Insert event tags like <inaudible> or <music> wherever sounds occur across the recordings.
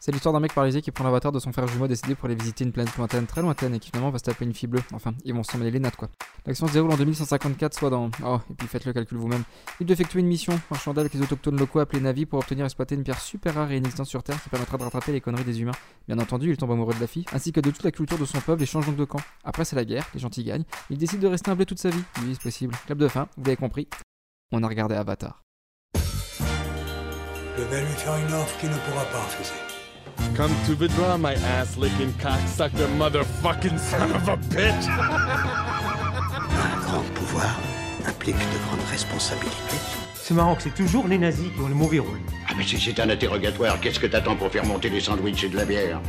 C'est l'histoire d'un mec paralysé qui prend l'avatar de son frère jumeau décédé pour aller visiter une planète lointaine, très lointaine, et qui finalement va se taper une fille bleue. Enfin, ils vont s'en mêler les nattes quoi. L'action se déroule en 2154, soit dans. Oh, et puis faites le calcul vous-même. Il doit effectuer une mission marchandée avec les autochtones locaux appelés Navi pour obtenir et exploiter une pierre super rare et inexistante sur Terre qui permettra de rattraper les conneries des humains. Bien entendu, il tombe amoureux de la fille, ainsi que de toute la culture de son peuple et change donc de camp. Après, c'est la guerre, les gentils gagnent. Il décide de rester humble toute sa vie. Oui, c'est possible. Clap de fin, vous avez compris. On a regardé Avatar. Je vais lui faire une offre qu'il ne pourra pas refuser. Come to the draw, my ass licking cocksucker motherfucking son of a bitch! Un grand pouvoir implique de grandes responsabilités. C'est marrant que c'est toujours les nazis qui ont le mauvais rôle. Ah mais si c'est un interrogatoire, qu'est-ce que t'attends pour faire monter des sandwichs et de la bière?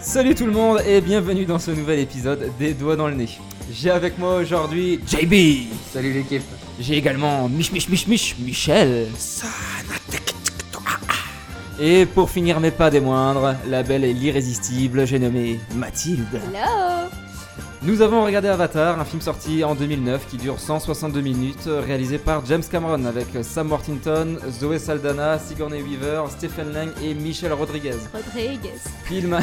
Salut tout le monde et bienvenue dans ce nouvel épisode des Doigts dans le nez. J'ai avec moi aujourd'hui JB. Salut l'équipe. J'ai également Mich Mich Mich Mich Michel. Et pour finir mais pas des moindres, la belle et l'irrésistible, j'ai nommé Mathilde. Hello Nous avons regardé Avatar, un film sorti en 2009 qui dure 162 minutes, réalisé par James Cameron avec Sam Worthington, Zoé Saldana, Sigourney Weaver, Stephen Lang et Michel Rodriguez. Rodriguez. Film,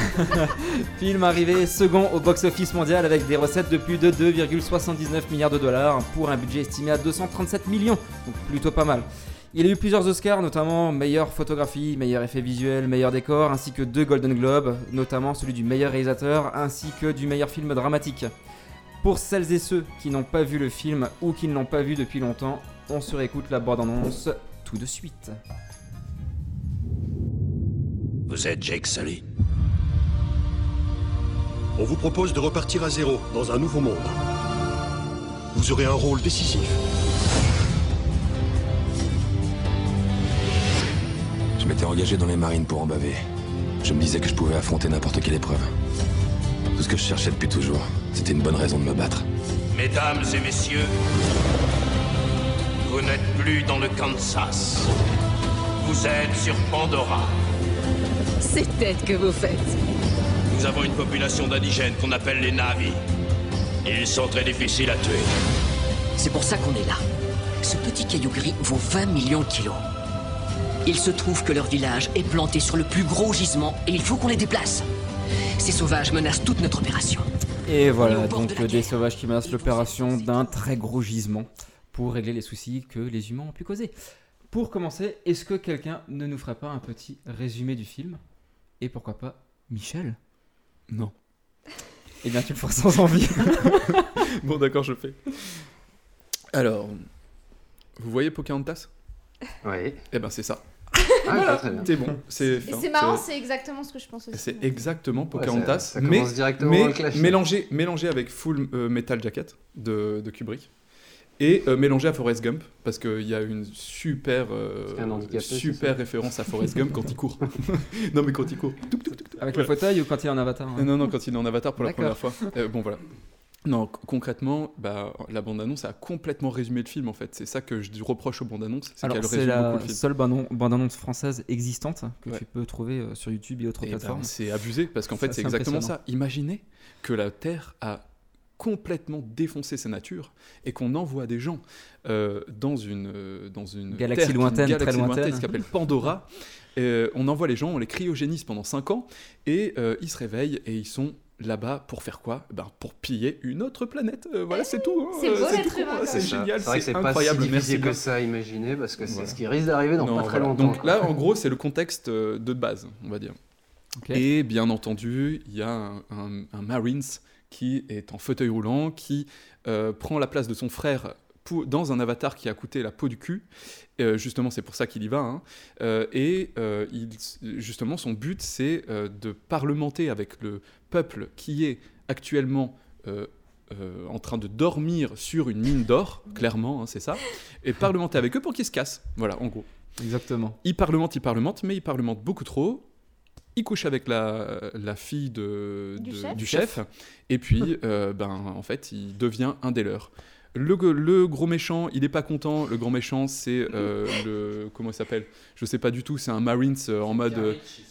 <laughs> film arrivé second au box-office mondial avec des recettes de plus de 2,79 milliards de dollars pour un budget estimé à 237 millions, donc plutôt pas mal. Il a eu plusieurs Oscars, notamment meilleure photographie, meilleur effet visuel, meilleur décor, ainsi que deux Golden Globes, notamment celui du meilleur réalisateur, ainsi que du meilleur film dramatique. Pour celles et ceux qui n'ont pas vu le film ou qui ne l'ont pas vu depuis longtemps, on se réécoute la bande-annonce tout de suite. Vous êtes Jake Sully. On vous propose de repartir à zéro dans un nouveau monde. Vous aurez un rôle décisif. M'étais engagé dans les marines pour en baver. Je me disais que je pouvais affronter n'importe quelle épreuve. Tout ce que je cherchais depuis toujours, c'était une bonne raison de me battre. Mesdames et messieurs, vous n'êtes plus dans le Kansas. Vous êtes sur Pandora. Ces têtes que vous faites. Nous avons une population d'indigènes qu'on appelle les Navis. Ils sont très difficiles à tuer. C'est pour ça qu'on est là. Ce petit caillou gris vaut 20 millions de kilos. Il se trouve que leur village est planté sur le plus gros gisement et il faut qu'on les déplace. Ces sauvages menacent toute notre opération. Et voilà, donc de la des sauvages qui menacent l'opération d'un très gros gisement pour régler les soucis que les humains ont pu causer. Pour commencer, est-ce que quelqu'un ne nous ferait pas un petit résumé du film? Et pourquoi pas Michel? Non. Eh bien, tu le feras sans envie. <laughs> <laughs> Bon, d'accord, je fais. Alors, vous voyez Pocahontas? Oui. Eh ben, c'est ça. Ah, bien. C'est bon. C'est Et enfin, c'est marrant, c'est exactement ce que je pense aussi. C'est exactement Ouais, Pocahontas, ça mais, mais mélangé, mélangé avec Full euh, Metal Jacket de, de Kubrick et euh, mélangé à Forrest Gump parce qu'il y a une super, euh, un super référence à Forrest Gump quand il court. <laughs> non mais quand il court. Avec le fauteuil ou quand il est en avatar hein Non non quand il est en avatar pour la première fois. Euh, bon voilà. Non, concrètement, bah, la bande-annonce a complètement résumé le film en fait. C'est ça que je reproche aux bandes-annonces, c'est qu'elle beaucoup la le film. seule bande- bande-annonce française existante que Ouais. tu peux trouver euh, sur YouTube et autres Eh ben, plateformes. c'est abusé parce qu'en fait c'est exactement ça. Imaginez que la Terre a complètement défoncé sa nature et qu'on envoie des gens euh, dans une euh, dans une Galaxie terre lointaine, galaxie très lointaine. qui s'appelle Pandora. <laughs> Euh, on envoie les gens, on les cryogénise pendant 5 ans et ils se réveillent et ils sont là-bas pour faire quoi? Ben, Pour piller une autre planète. Euh, voilà, c'est tout. hein. C'est Euh, C'est ça. génial, C'est c'est pas incroyable. si Merci que ça à imaginer parce que c'est Voilà. ce qui risque d'arriver dans Non, pas très voilà. longtemps. Donc là, en gros, c'est le contexte euh, de base, on va dire. Et bien entendu, il y a un, un- un Marines qui est en fauteuil roulant, qui euh, prend la place de son frère dans un avatar qui a coûté la peau du cul. Euh, justement, c'est pour ça qu'il y va. hein. Euh, et euh, il, justement, son but, c'est euh, de parlementer avec le peuple qui est actuellement euh, euh, en train de dormir sur une mine d'or, clairement, hein, c'est ça, et parlementer avec eux pour qu'ils se cassent. Voilà, en gros. Exactement. Il parlemente, il parlemente, mais il parlemente beaucoup trop. Il couche avec la, la fille de, Du de- chef. du chef, et puis, euh, ben, en fait, il devient un des leurs. Le, gros méchant, il est pas content. Le grand méchant, c'est euh, le. Comment il s'appelle? Je sais pas du tout. C'est un Marines euh, en mode. euh, pff,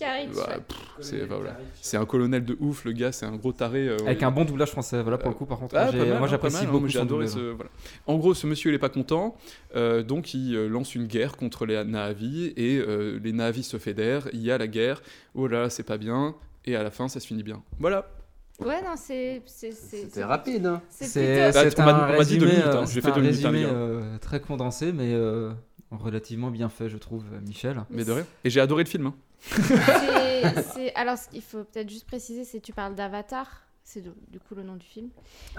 c'est voilà. Un colonel de ouf, le gars, c'est un gros taré. euh, Avec un bon doublage français, voilà pour le coup par contre. Ah, mal, moi hein, j'apprécie hein, beaucoup j'ai adoré ce, voilà. En gros, ce monsieur il est pas content, euh, donc il lance une guerre contre les Na'vi et euh, les Na'vi se fédèrent. Il y a la guerre. Oh là, là, c'est pas bien. Et à la fin, ça se finit bien. Voilà. Ouais, non, c'est. C'était rapide. Hein. C'est C'est plutôt- m'a- un résumé, minutes, hein. euh, fait un deux minutes, résumé euh, très condensé, mais euh, relativement bien fait, je trouve, Michel. Mais de rien. Et j'ai adoré le film. hein. c'est- c'est- Alors, ce qu'il faut peut-être juste préciser, c'est que tu parles d'Avatar. C'est du coup le nom du film.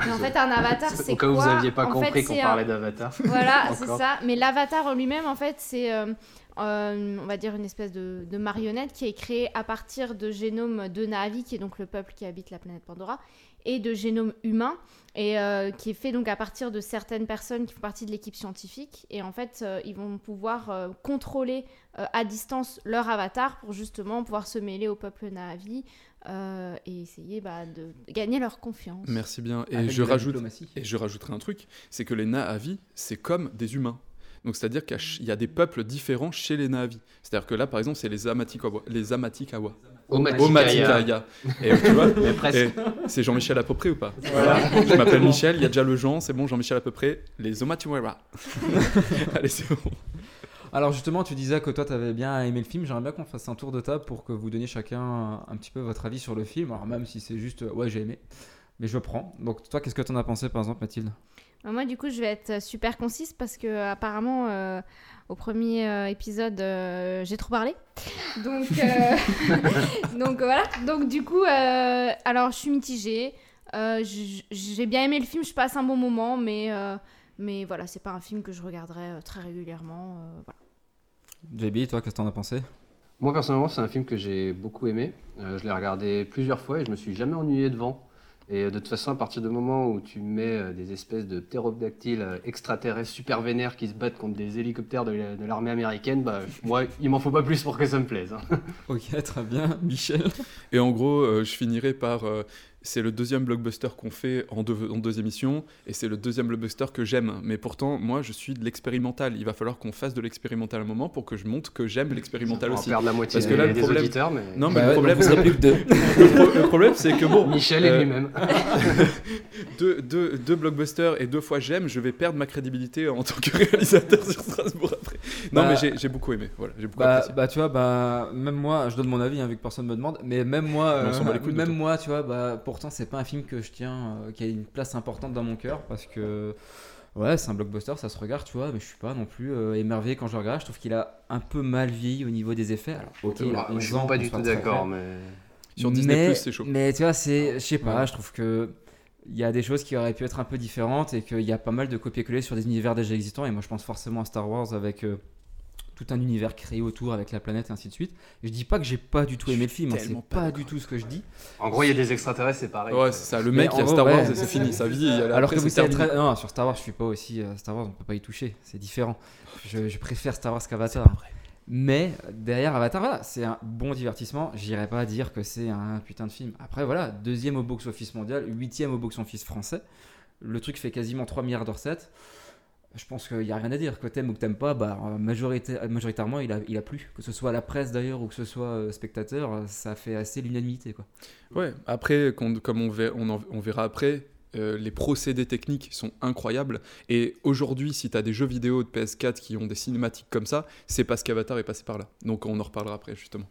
Mais en fait, un avatar, c'est Au cas quoi où vous n'aviez pas En compris qu'on c'est parlait un- d'Avatar. Voilà, <laughs> c'est ça. Mais l'avatar en lui-même, en fait, c'est, euh, on va dire, une espèce de, de marionnette qui est créée à partir de génome de Na'vi, qui est donc le peuple qui habite la planète Pandora, et de génome humain, et euh, qui est fait donc à partir de certaines personnes qui font partie de l'équipe scientifique. Et en fait, euh, ils vont pouvoir euh, contrôler euh, à distance leur avatar pour justement pouvoir se mêler au peuple Na'vi euh, et essayer bah, de gagner leur confiance. Merci bien. Et Avec je, rajoute, et je rajouterai un truc c'est que les Na'vi, c'est comme des humains. Donc c'est-à-dire qu'il y a des peuples différents chez les Na'vi. C'est-à-dire que là, par exemple, c'est les Amatikawa. Les Amatikawa. Omatikaya. Et tu vois, c'est Jean-Michel à peu près ou pas? Je m'appelle Michel, il y a déjà le Jean, c'est bon, Jean-Michel à peu près. Les Omatiwara. <laughs> Allez, c'est bon. Alors justement, tu disais que toi, tu avais bien aimé le film. J'aimerais bien qu'on fasse un tour de table pour que vous donniez chacun un, petit peu votre avis sur le film. Alors même si c'est juste, ouais, j'ai aimé, mais je prends. Donc toi, qu'est-ce que tu en as pensé, par exemple, Mathilde? Euh, Moi, du coup, je vais être super concise parce que euh, apparemment, euh, au premier euh, épisode, euh, j'ai trop parlé. Donc, euh, <laughs> <laughs> donc voilà. Donc du coup, euh, alors je suis mitigée. Euh, j'ai bien aimé le film, je passe un bon moment, mais euh, mais voilà, c'est pas un film que je regarderai euh, très régulièrement. euh, voilà. JB, toi, qu'est-ce que t'en as pensé? Moi personnellement, c'est un film que j'ai beaucoup aimé. Euh, je l'ai regardé plusieurs fois et je me suis jamais ennuyé devant. Et euh, de toute façon, à partir du moment où tu mets euh, des espèces de ptérodactyles euh, extraterrestres super vénères qui se battent contre des hélicoptères de la- de l'armée américaine, bah, <laughs> moi, il m'en faut pas plus pour que ça me plaise. hein. Ok, très bien. Michel <laughs> Et en gros, euh, je finirai par. C'est le deuxième blockbuster qu'on fait en deux, en deux émissions, et c'est le deuxième blockbuster que j'aime. Mais pourtant, moi, je suis de l'expérimental. Il va falloir qu'on fasse de l'expérimental à un moment pour que je montre que j'aime l'expérimental On va aussi. perdre la moitié Parce que là, des- le des problème- auditeurs, mais- Non, mais Bah le problème, plus que deux. <laughs> le, pro- le problème, c'est que bon. <laughs> Michel et euh, lui-même. <laughs> deux, deux, deux blockbusters et deux fois j'aime, je vais perdre ma crédibilité en tant que réalisateur sur Strasbourg après. Non, Bah, mais j'ai j'ai beaucoup aimé. Voilà, j'ai beaucoup Bah, apprécié. bah, tu vois, bah, même moi, je donne mon avis, hein, vu que personne me demande, mais même moi, euh, même moi, tu vois, bah, pourtant, c'est pas un film que je tiens, euh, qui a une place importante dans mon cœur, parce que, ouais, c'est un blockbuster, ça se regarde, tu vois, mais je suis pas non plus euh, émerveillé quand je le regarde, je trouve qu'il a un peu mal vieilli au niveau des effets. Alors, ok, il a 11 je suis pas du tout d'accord, mais. Sur Disney+, Mais- c'est chaud. Mais tu vois, c'est, je sais pas, Ouais. je trouve que il y a des choses qui auraient pu être un peu différentes et qu'il y a pas mal de copier-coller sur des univers déjà existants. Et moi, je pense forcément à Star Wars avec euh, tout un univers créé autour avec la planète et ainsi de suite. Et je dis pas que j'ai pas du tout aimé le film, hein, c'est pas, pas du tout ce que je dis. En gros, il y a des extraterrestres, c'est pareil. Ouais, c'est ça. Le mec, il y a Star gros, Wars ouais. et c'est fini. Sa vie, Alors après, que vous très... Non, sur Star Wars, je suis pas aussi. euh, Star Wars, on peut pas y toucher, c'est différent. Je, je préfère Star Wars qu'Avatar. Mais derrière Avatar, voilà, c'est un bon divertissement. J'irai pas dire que c'est un putain de film. Après, voilà, deuxième au box-office mondial, huitième au box-office français. Le truc fait quasiment 3 milliards de recettes. Je pense qu'il n'y a rien à dire. Que t'aimes ou que t'aimes pas, bah, majoritairement, il a, plu. Que ce soit la presse d'ailleurs ou que ce soit euh, spectateur, ça fait assez l'unanimité. Ouais, après, comme on verra après, euh, les procédés techniques sont incroyables. Et aujourd'hui, si tu as des jeux vidéo de PS4 qui ont des cinématiques comme ça, c'est parce qu'Avatar est passé par là. Donc on en reparlera après, justement.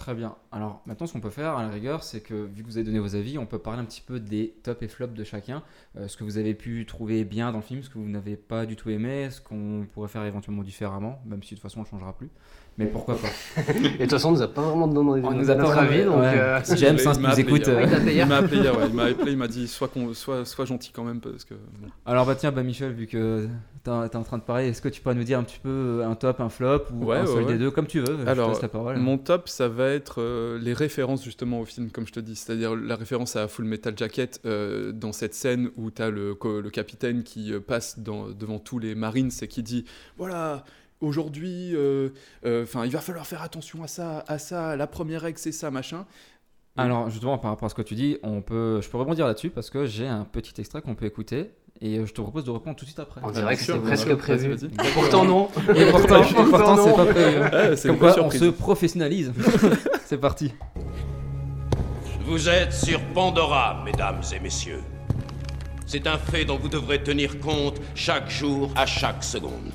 Très bien. Alors maintenant, ce qu'on peut faire à la rigueur, c'est que vu que vous avez donné vos avis, on peut parler un petit peu des tops et flops de chacun. Euh, ce que vous avez pu trouver bien dans le film, ce que vous n'avez pas du tout aimé, ce qu'on pourrait faire éventuellement différemment, même si de toute façon on ne changera plus. Mais pourquoi pas <laughs> Et de toute façon, on nous a pas vraiment demandé On nous a pas notre vraiment- avis, donc. ouais. euh, <laughs> James, Il hein, m'a si nous appelé écoute, euh. Il Il m'a appelé hier, ouais. Il m'a <laughs> appelé, il m'a dit sois, con- sois, sois gentil quand même parce que. bon. Alors bah tiens, bah Michel, vu que tu es en train de parler, est-ce que tu pourrais nous dire un petit peu un top, un flop ou Ouais, un ouais, seul ouais. des deux, comme tu veux. je te Alors, laisse la parole. mon top, ça va être euh, les références justement au film, comme je te dis. C'est-à-dire la référence à Full Metal Jacket euh, dans cette scène où tu as le, le capitaine qui euh, passe dans- devant tous les Marines et qui dit Voilà, aujourd'hui, euh, euh, enfin, il va falloir faire attention à ça, à ça, la première règle, c'est ça, machin. Alors justement par rapport à ce que tu dis, on peut, je peux rebondir là-dessus parce que j'ai un petit extrait qu'on peut écouter et je te propose de répondre tout de suite après. On dirait que c'était presque prévu. pourtant non. Et pourtant, <laughs> c'est pas prévu. <laughs> C'est Comme quoi, on se professionnalise. <laughs> c'est parti. Vous êtes sur Pandora, mesdames et messieurs. C'est un fait dont vous devrez tenir compte chaque jour, à chaque seconde.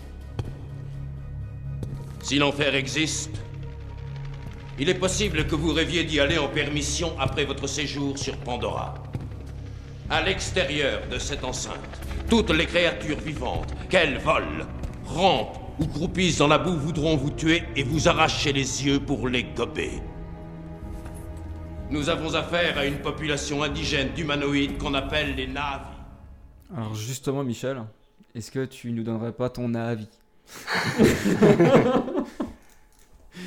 Si l'enfer existe, il est possible que vous rêviez d'y aller en permission après votre séjour sur Pandora. À l'extérieur de cette enceinte, toutes les créatures vivantes, qu'elles volent, rampent ou croupissent dans la boue, voudront vous tuer et vous arracher les yeux pour les gober. Nous avons affaire à une population indigène d'humanoïdes qu'on appelle les Navis. Alors justement Michel, est-ce que tu nous donnerais pas ton avis <laughs>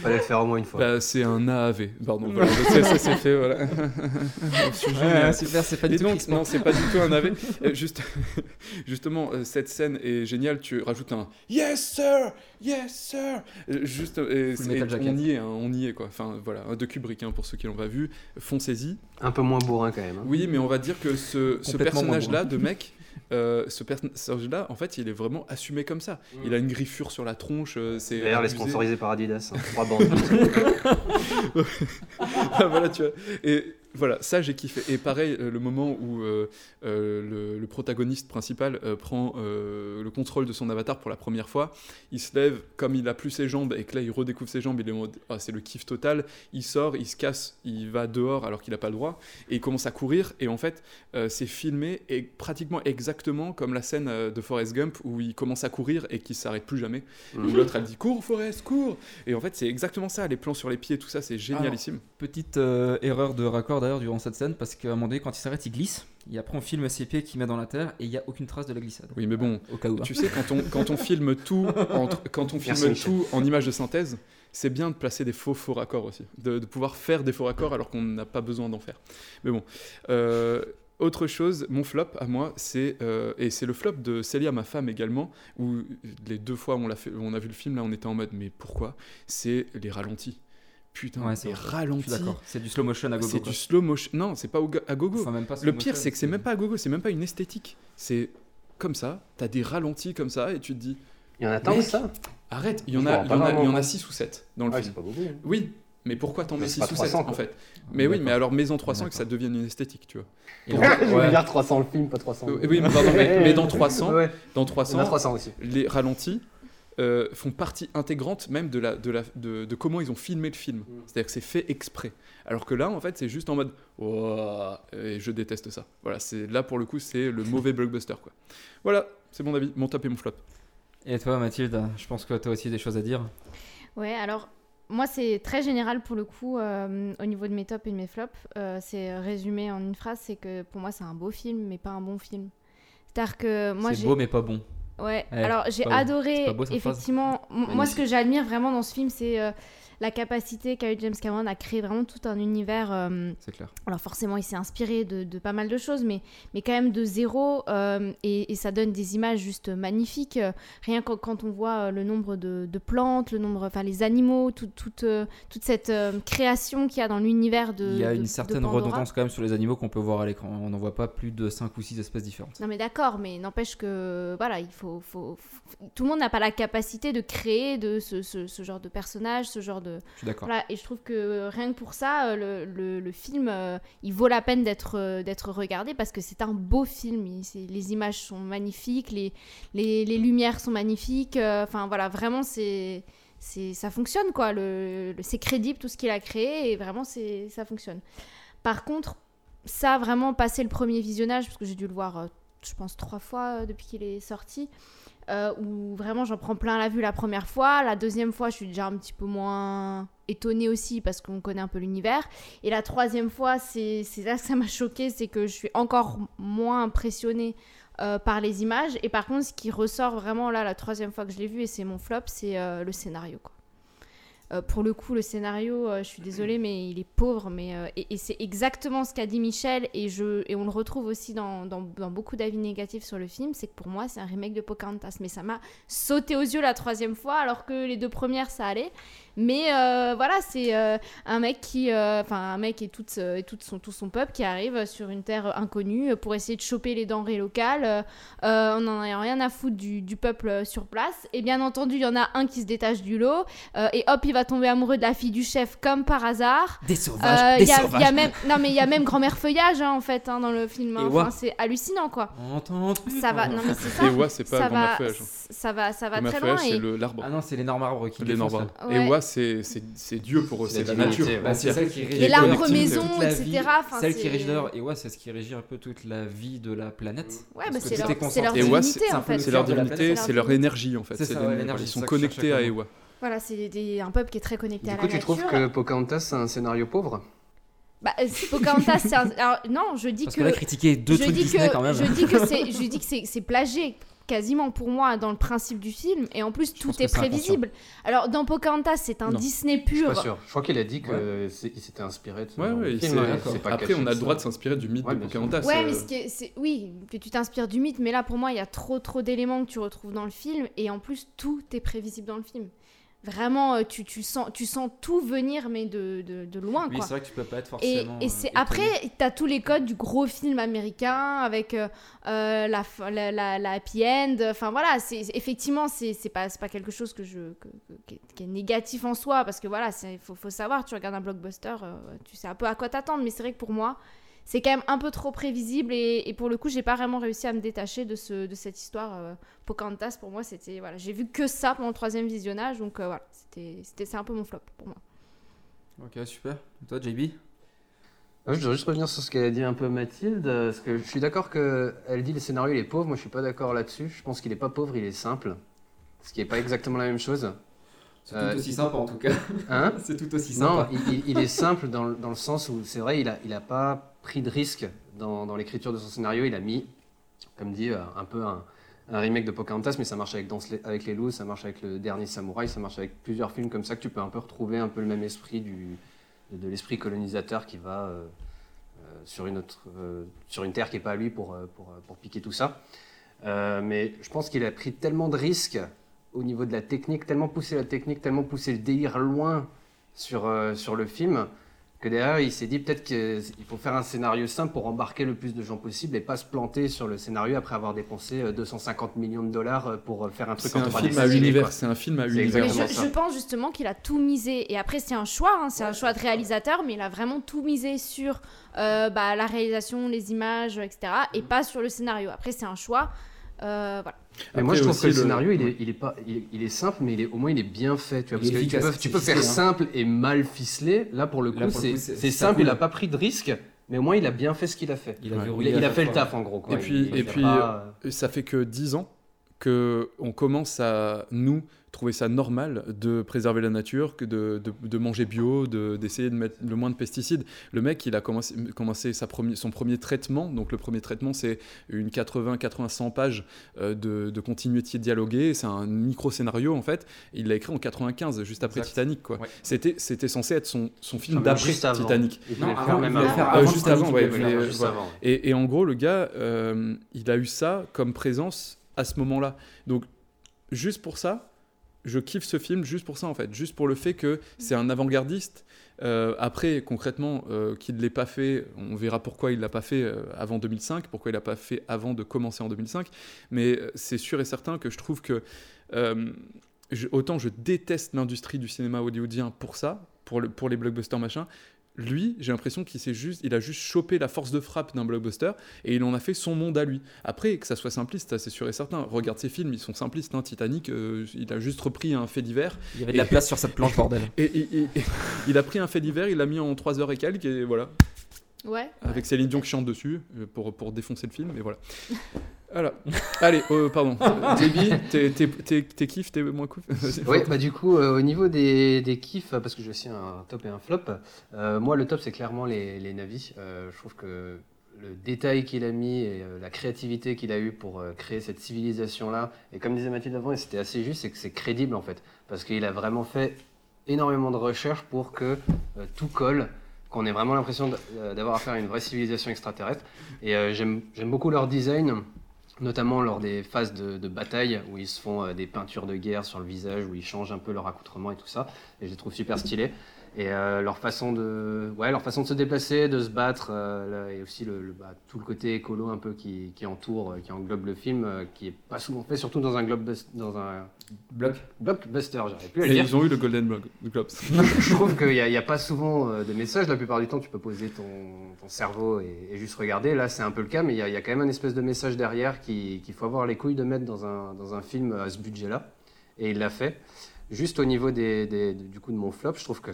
Fallait le faire au moins une fois. Bah, c'est un AAV, pardon. <laughs> Voilà, ça c'est fait, voilà. <laughs> Sujet, Ouais, euh, super, c'est pas Et du tout donc, non, c'est pas du tout un AV. Euh, juste, <laughs> justement, euh, cette scène est géniale. Tu rajoutes un Yes sir, yes sir. Juste, et, et on y est, hein, on y est quoi. Enfin voilà, de Kubrick hein, pour ceux qui l'ont pas vu. Foncez-y. Un peu moins bourrin quand même. hein. Oui, mais on va dire que ce, personnage-là de mec, euh, ce personnage-là, en fait, il est vraiment assumé comme ça. Il a une griffure sur la tronche. euh, c'est D'ailleurs, elle est abusé. sponsorisée par Adidas. hein. Trois <laughs> bandes. Ah, <laughs> voilà, tu vois. Et voilà, ça j'ai kiffé. Et pareil, euh, le moment où euh, euh, le, le protagoniste principal euh, prend le contrôle de son avatar pour la première fois, il se lève, comme il a plus ses jambes et que là il redécouvre ses jambes, il est Ah, c'est le kiff total. Il sort, il se casse, il va dehors alors qu'il n'a pas le droit et il commence à courir. Et en fait, c'est filmé et pratiquement exactement comme la scène de Forrest Gump où il commence à courir et qu'il s'arrête plus jamais. Où l'autre elle dit cours Forrest, cours. Et en fait, c'est exactement ça, les plans sur les pieds, tout ça, c'est génialissime. Petite erreur de raccord d'ailleurs durant cette scène parce qu'à un moment donné quand il s'arrête il glisse et après on filme ses pieds qu'il met dans la terre et il n'y a aucune trace de la glissade. Oui, mais bon, Au cas où. hein. tu sais, quand on, quand on filme tout, entre- quand on filme Merci, tout en image de synthèse, c'est bien de placer des faux faux raccords aussi, de, de pouvoir faire des faux raccords alors qu'on n'a pas besoin d'en faire. Mais bon, euh, autre chose, mon flop à moi, c'est euh, et c'est le flop de Célia, ma femme également, où les deux fois où on fait, où on a vu le film là, on était en mode mais pourquoi? C'est les ralentis. Putain, Ouais, c'est d'accord. C'est du slow motion à gogo. C'est du slow motion. Non, c'est pas à gogo. Enfin, même pas Le pire, c'est que c'est même pas à gogo, c'est même pas une esthétique. C'est comme ça, t'as des ralentis comme ça, et tu te dis, Il y en a tant que ça arrête, il y en a, rends il y pas en a, vraiment il y en a compte. 6 ou 7 dans le Ouais, film. c'est pas beaucoup. hein. Oui, mais pourquoi t'en mets c'est 6 pas ou 7 300, en fait? Mais oui, mais alors mets-en 300 et que ça devienne une esthétique, tu vois. Et ouais. dire 300 le film, pas 300. Euh, oui, mais pardon, mais, mais dans 300, <laughs> Ouais, dans il y en a 300, 300 aussi. les ralentis euh, font partie intégrante même de, la, de, la, de, de comment ils ont filmé le film. C'est-à-dire que c'est fait exprès. Alors que là, en fait, c'est juste en mode et je déteste ça. Voilà, c'est là pour le coup, c'est le <laughs> mauvais blockbuster quoi. Voilà, c'est mon avis, mon top et mon flop. Et toi Mathilde, je pense que tu as aussi des choses à dire. Ouais, alors moi c'est très général pour le coup euh, au niveau de mes tops et de mes flops. Euh, c'est résumé en une phrase, c'est que pour moi c'est un beau film mais pas un bon film. C'est-à-dire que moi C'est beau mais pas bon. Ouais, Eh, alors j'ai adoré, beau, effectivement. Moi, ce que j'admire vraiment dans ce film, c'est euh, la capacité qu'a eu James Cameron à créer vraiment tout un univers. euh, C'est clair. alors forcément, il s'est inspiré de, de pas mal de choses, mais, mais quand même de zéro, euh, et, et ça donne des images juste magnifiques. rien que quand on voit euh, le nombre de, de plantes, le nombre, enfin les animaux, tout- toute, toute cette création qu'il y a dans l'univers de. Il y a une de certaine redondance quand même sur les animaux qu'on peut voir à l'écran. On n'en voit pas plus de 5 ou 6 espèces différentes. Non mais d'accord, mais n'empêche que voilà, il faut, faut, faut- tout le monde n'a pas la capacité de créer de ce, ce- ce genre de personnage, ce genre de Je suis d'accord. voilà. Et je trouve que euh, rien que pour ça, euh, le, le- le film, euh, il vaut la peine d'être d'être regardé parce que c'est un beau film. Il- les images sont magnifiques, les, les, les lumières sont magnifiques. Enfin voilà, vraiment c'est ça fonctionne quoi. Le, le- c'est crédible tout ce qu'il a créé et vraiment c'est ça fonctionne. Par contre, ça vraiment passé le premier visionnage parce que j'ai dû le voir, euh, je pense trois fois euh, depuis qu'il est sorti. Euh, où vraiment j'en prends plein la vue la première fois. La deuxième fois, je suis déjà un petit peu moins étonnée aussi parce qu'on connaît un peu l'univers. Et la troisième fois, c'est là que ça m'a choqué, c'est que je suis encore moins impressionnée euh, par les images. Et par contre, ce qui ressort vraiment là, la troisième fois que je l'ai vu, et c'est mon flop, c'est euh, le scénario. Euh, pour le coup, le scénario, euh, je suis désolée, mais il est pauvre. Mais, euh, et c'est exactement ce qu'a dit Michel, et, je, et on le retrouve aussi dans, dans, dans beaucoup d'avis négatifs sur le film, c'est que pour moi, c'est un remake de Pocahontas. Mais ça m'a sauté aux yeux la troisième fois, alors que les deux premières, ça allait. Mais euh, voilà, c'est euh, un mec qui, euh, enfin un mec et, toute, et toute son, tout son peuple qui arrive sur une terre inconnue pour essayer de choper les denrées locales. on n'en a rien à foutre du, du, peuple sur place. Et bien entendu, il y en a un qui se détache du lot. et hop, il va tomber amoureux de la fille du chef comme par hasard. Des sauvages. des y a, sauvages. Y a même, non mais il y a même grand-mère feuillage hein, en fait hein, dans le film. hein. Enfin, c'est hallucinant quoi. On entend Ça va, non mais c'est ça. Et ouais, c'est pas grand-mère va, feuillage. ça va, ça va très loin. c'est Et... l'arbre. Ah non, c'est l'énorme arbre qui L'énorme arbre. Et Ouais. C'est Dieu pour eux, C'est la nature. Bah, c'est ça qui régit Et l'arbre maison, etc., enfin, celle qui régit d'ailleurs, et ouais, c'est ce qui régit un peu toute la vie de la planète. Ouais, Parce bah, c'est leur- leur divinité, c'est en fait. c'est leur divinité, c'est leur énergie en fait. Ils sont connectés à. Ewa. Voilà, c'est un peuple qui est très connecté Du à coup, la tu trouves nature. que Pocahontas, c'est un scénario pauvre? Bah, euh, Pocahontas, c'est un... Alors, non, je dis Parce que... qu'on a critiqué deux je trucs dis Disney que, quand même. Je dis que c'est, je dis que c'est, c'est plagié quasiment pour moi dans le principe du film et en plus tout est prévisible. Alors dans Pocahontas c'est un Non. Disney Je suis pur. pas sûr. Je crois qu'il a dit qu'il s'était inspiré de ce Ouais, film, c'est pas Après, caché on a le droit de s'inspirer du mythe Ouais, de. Pocahontas. Ouais, euh, mais ce qui est, c'est, oui, que tu t'inspires du mythe, mais là pour moi il y a trop trop d'éléments que tu retrouves dans le film et en plus tout est prévisible dans le film. Vraiment, euh, tu, tu sens, tu sens tout venir mais de, de, de loin Oui, quoi. c'est vrai que tu peux pas être Et, forcément. et euh, c'est après, t'as tous les codes du gros film américain avec euh, la, la, la, la happy end. Enfin voilà, effectivement c'est c'est pas c'est pas quelque chose que je que- que- qui, est, qui est négatif en soi parce que voilà, il faut, faut savoir, tu regardes un blockbuster, euh, tu sais un peu à quoi t'attendre. Mais c'est vrai que pour moi, c'est quand même un peu trop prévisible et, et pour le coup, j'ai pas vraiment réussi à me détacher de ce de cette histoire. euh, Pocahontas pour moi, c'était voilà, j'ai vu que ça pendant le troisième visionnage, donc euh, voilà, c'était c'était c'est un peu mon flop pour moi. Ok, super. Et toi, JB Ouais, Je voudrais juste revenir sur ce qu'elle a dit un peu Mathilde, euh, parce que je suis d'accord qu'elle dit le scénario il est pauvre, moi je suis pas d'accord là-dessus. Je pense qu'il est pas pauvre, il est simple. Ce qui est pas exactement la même chose. C'est Euh, tout aussi sympa en tout cas. Hein <laughs> c'est tout aussi Non, sympa. il, il- il est simple dans, le- dans le sens où c'est vrai, il a, il a pas pris de risque dans, dans l'écriture de son scénario. Il a mis, comme dit, euh, un peu un, un remake de Pocahontas, mais ça marche avec Danse les- avec les loups, ça marche avec le dernier samouraï, ça marche avec plusieurs films comme ça que tu peux un peu retrouver un peu le même esprit du, de, de l'esprit colonisateur qui va euh, euh, sur, une autre, euh, sur une terre qui n'est pas à lui pour, pour, pour piquer tout ça. Mais je pense qu'il a pris tellement de risques au niveau de la technique, tellement poussé la technique, tellement poussé le délire loin sur, euh, sur le film, que derrière il s'est dit peut-être qu'il faut faire un scénario simple pour embarquer le plus de gens possible et pas se planter sur le scénario après avoir dépensé euh, 250 millions de dollars euh, pour euh, faire un truc C'est en un 3D film à univers. C'est un film à univers. Mais je, pense justement qu'il a tout misé. Et après, c'est un choix, hein, c'est un choix de réalisateur, mais il a vraiment tout misé sur euh, bah, la réalisation, les images, etc. Et pas sur le scénario. Après, c'est un choix. Euh, voilà. Mais moi, je trouve que le, scénario, il est, il est pas, il est, il est simple, mais il est, au moins, il est bien fait. Tu vois, Il parce est que tu efficace, peux, tu c'est peux faire hein. simple et mal ficelé. Là, pour le coup, c'est simple. Il a pas pris de risque, mais au moins, il a bien fait ce qu'il a fait. Il a Ouais. verrouillé Il, à il a chaque fait le taf, en gros. quoi. Et puis, Il- il et a puis pas, euh, ça fait que 10 ans que on commence à, nous, trouver ça normal de préserver la nature, que de, de, de manger bio, de- d'essayer de, mettre le moins de pesticides. Le mec, il a commencé, commencé sa premier, son premier traitement. Donc, le premier traitement, c'est une 80, 80, 100 pages euh, de, de continuité dialoguée. C'est un micro-scénario, en fait. Il l'a écrit en 95, juste après Exact. Titanic. quoi. Ouais. C'était C'était censé être son, son film d'après. Titanic. Avant, Euh, juste avant, ouais, avant. Et, et en gros, le gars, euh, il a eu ça comme présence à ce moment-là. Donc, juste pour ça, je kiffe ce film, juste pour ça, en fait. Juste pour le fait que c'est un avant-gardiste. Euh, après, concrètement, euh, qu'il ne l'ait pas fait, on verra pourquoi il ne l'a pas fait euh, avant 2005, pourquoi il l'a pas fait avant de commencer en 2005. Mais c'est sûr et certain que je trouve que. autant je déteste l'industrie du cinéma hollywoodien pour ça, pour les blockbusters machin, lui, j'ai l'impression qu'il s'est juste, il a juste chopé la force de frappe d'un blockbuster et il en a fait son monde à lui. Après, que ça soit simpliste, c'est sûr et certain. Regarde ses films, ils sont simplistes. hein. Titanic, euh, il a juste repris un fait divers. Il y avait de la place sur cette planche, bordel. <laughs> Et, et- et- et il a pris un fait divers, il l'a mis en 3 heures et quelques, et voilà. Ouais. Avec Céline Dion qui chante dessus, euh, pour, pour défoncer le film, et voilà. Voilà. Allez, euh, pardon. JB, <laughs> tes- kiffs, tes moins Vas-y, Oui, bah du coup, euh, au niveau des, des kiffs, parce que j'ai aussi un top et un flop, euh, moi le top c'est clairement les, les navis. Je trouve que le détail qu'il a mis et la créativité qu'il a eu pour créer cette civilisation-là, et comme disait Mathilde avant, et c'était assez juste, c'est que c'est crédible en fait, parce qu'il a vraiment fait énormément de recherches pour que tout colle, qu'on ait vraiment l'impression d'avoir affaire à une vraie civilisation extraterrestre. Et euh, j'aime j'aime beaucoup leur design. Notamment lors des phases de, bataille où ils se font euh, des peintures de guerre sur le visage, où ils changent un peu leur accoutrement et tout ça. Et je les trouve super stylés. Et euh, leur façon de, ouais, leur façon de se déplacer, de se battre, euh, là, et aussi le, le- bah, tout le côté écolo un peu qui, qui entoure, euh, qui englobe le film, euh, qui est pas souvent fait, surtout dans un globe, dans un Bloc. blockbuster. J'arrive plus à le Et dire. ils ont eu le Golden Blo- Globes. <laughs> Je trouve qu'il n'y a, il y a pas souvent euh, de messages. La plupart du temps, tu peux poser ton, ton cerveau et, et juste regarder. Là, c'est un peu le cas, mais il y, a- il y a quand même un espèce de message derrière qui- qu'il faut avoir les couilles de mettre dans un, dans un film à ce budget-là. Et il l'a fait. Juste au niveau des, des- du coup de mon flop, je trouve que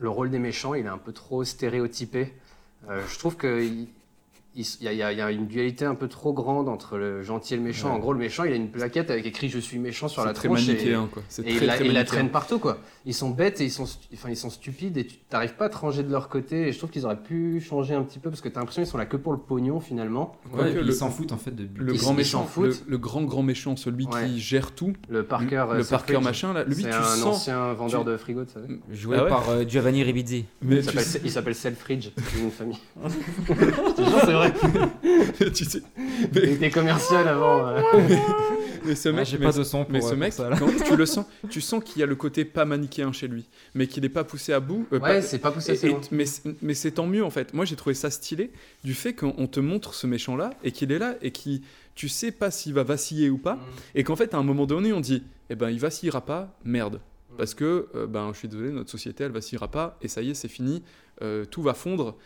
le rôle des méchants, il est un peu trop stéréotypé. Euh, je trouve qu'il il, y, a- il y une dualité un peu trop grande entre le gentil et le méchant. Ouais. En gros, le méchant, il a une plaquette avec écrit Je suis méchant sur la très tronche. et- manichéen, quoi. C'est Et, très, il, la, très il la manichéen. traîne partout, quoi. Ils sont bêtes et ils sont, enfin, ils sont stupides et tu n'arrives pas à te ranger de leur côté. Et je trouve qu'ils auraient pu changer un petit peu parce que tu as l'impression qu'ils sont là que pour le pognon finalement. Ouais, ils s'en foutent en fait de Le Ils- grand méchant, le, grand grand méchant, celui Ouais. qui gère tout. Le Parker, le euh, Parker Selfridge, machin là, lui c'est tu un sens ancien vendeur tu- de frigo, tu savais. Joué Ah par euh, Giovanni Ribisi. Mais Il s'appelle- Selfridge, <laughs> c'est une famille. <laughs> c'est vrai. <laughs> tu sais, Il était commercial avant. euh. <laughs> mais ce mec, j'ai mais, pas de son pour, mais euh, ce pour mec, ça, là. quand tu le <laughs> sens, tu sens qu'il y a le côté pas manichéen chez lui, mais qu'il n'est pas poussé à bout. euh, Ouais, pas- c'est pas poussé et- assez et- loin. mais c'est- mais c'est tant mieux en fait. Moi j'ai trouvé ça stylé du fait qu'on te montre ce méchant là et qu'il est là et qui tu sais pas s'il va vaciller ou Mm. pas et qu'en fait à un moment donné on dit eh ben il vacillera pas merde Mm. parce que euh, ben je suis désolé notre société elle vacillera pas et ça y est c'est fini euh, tout va fondre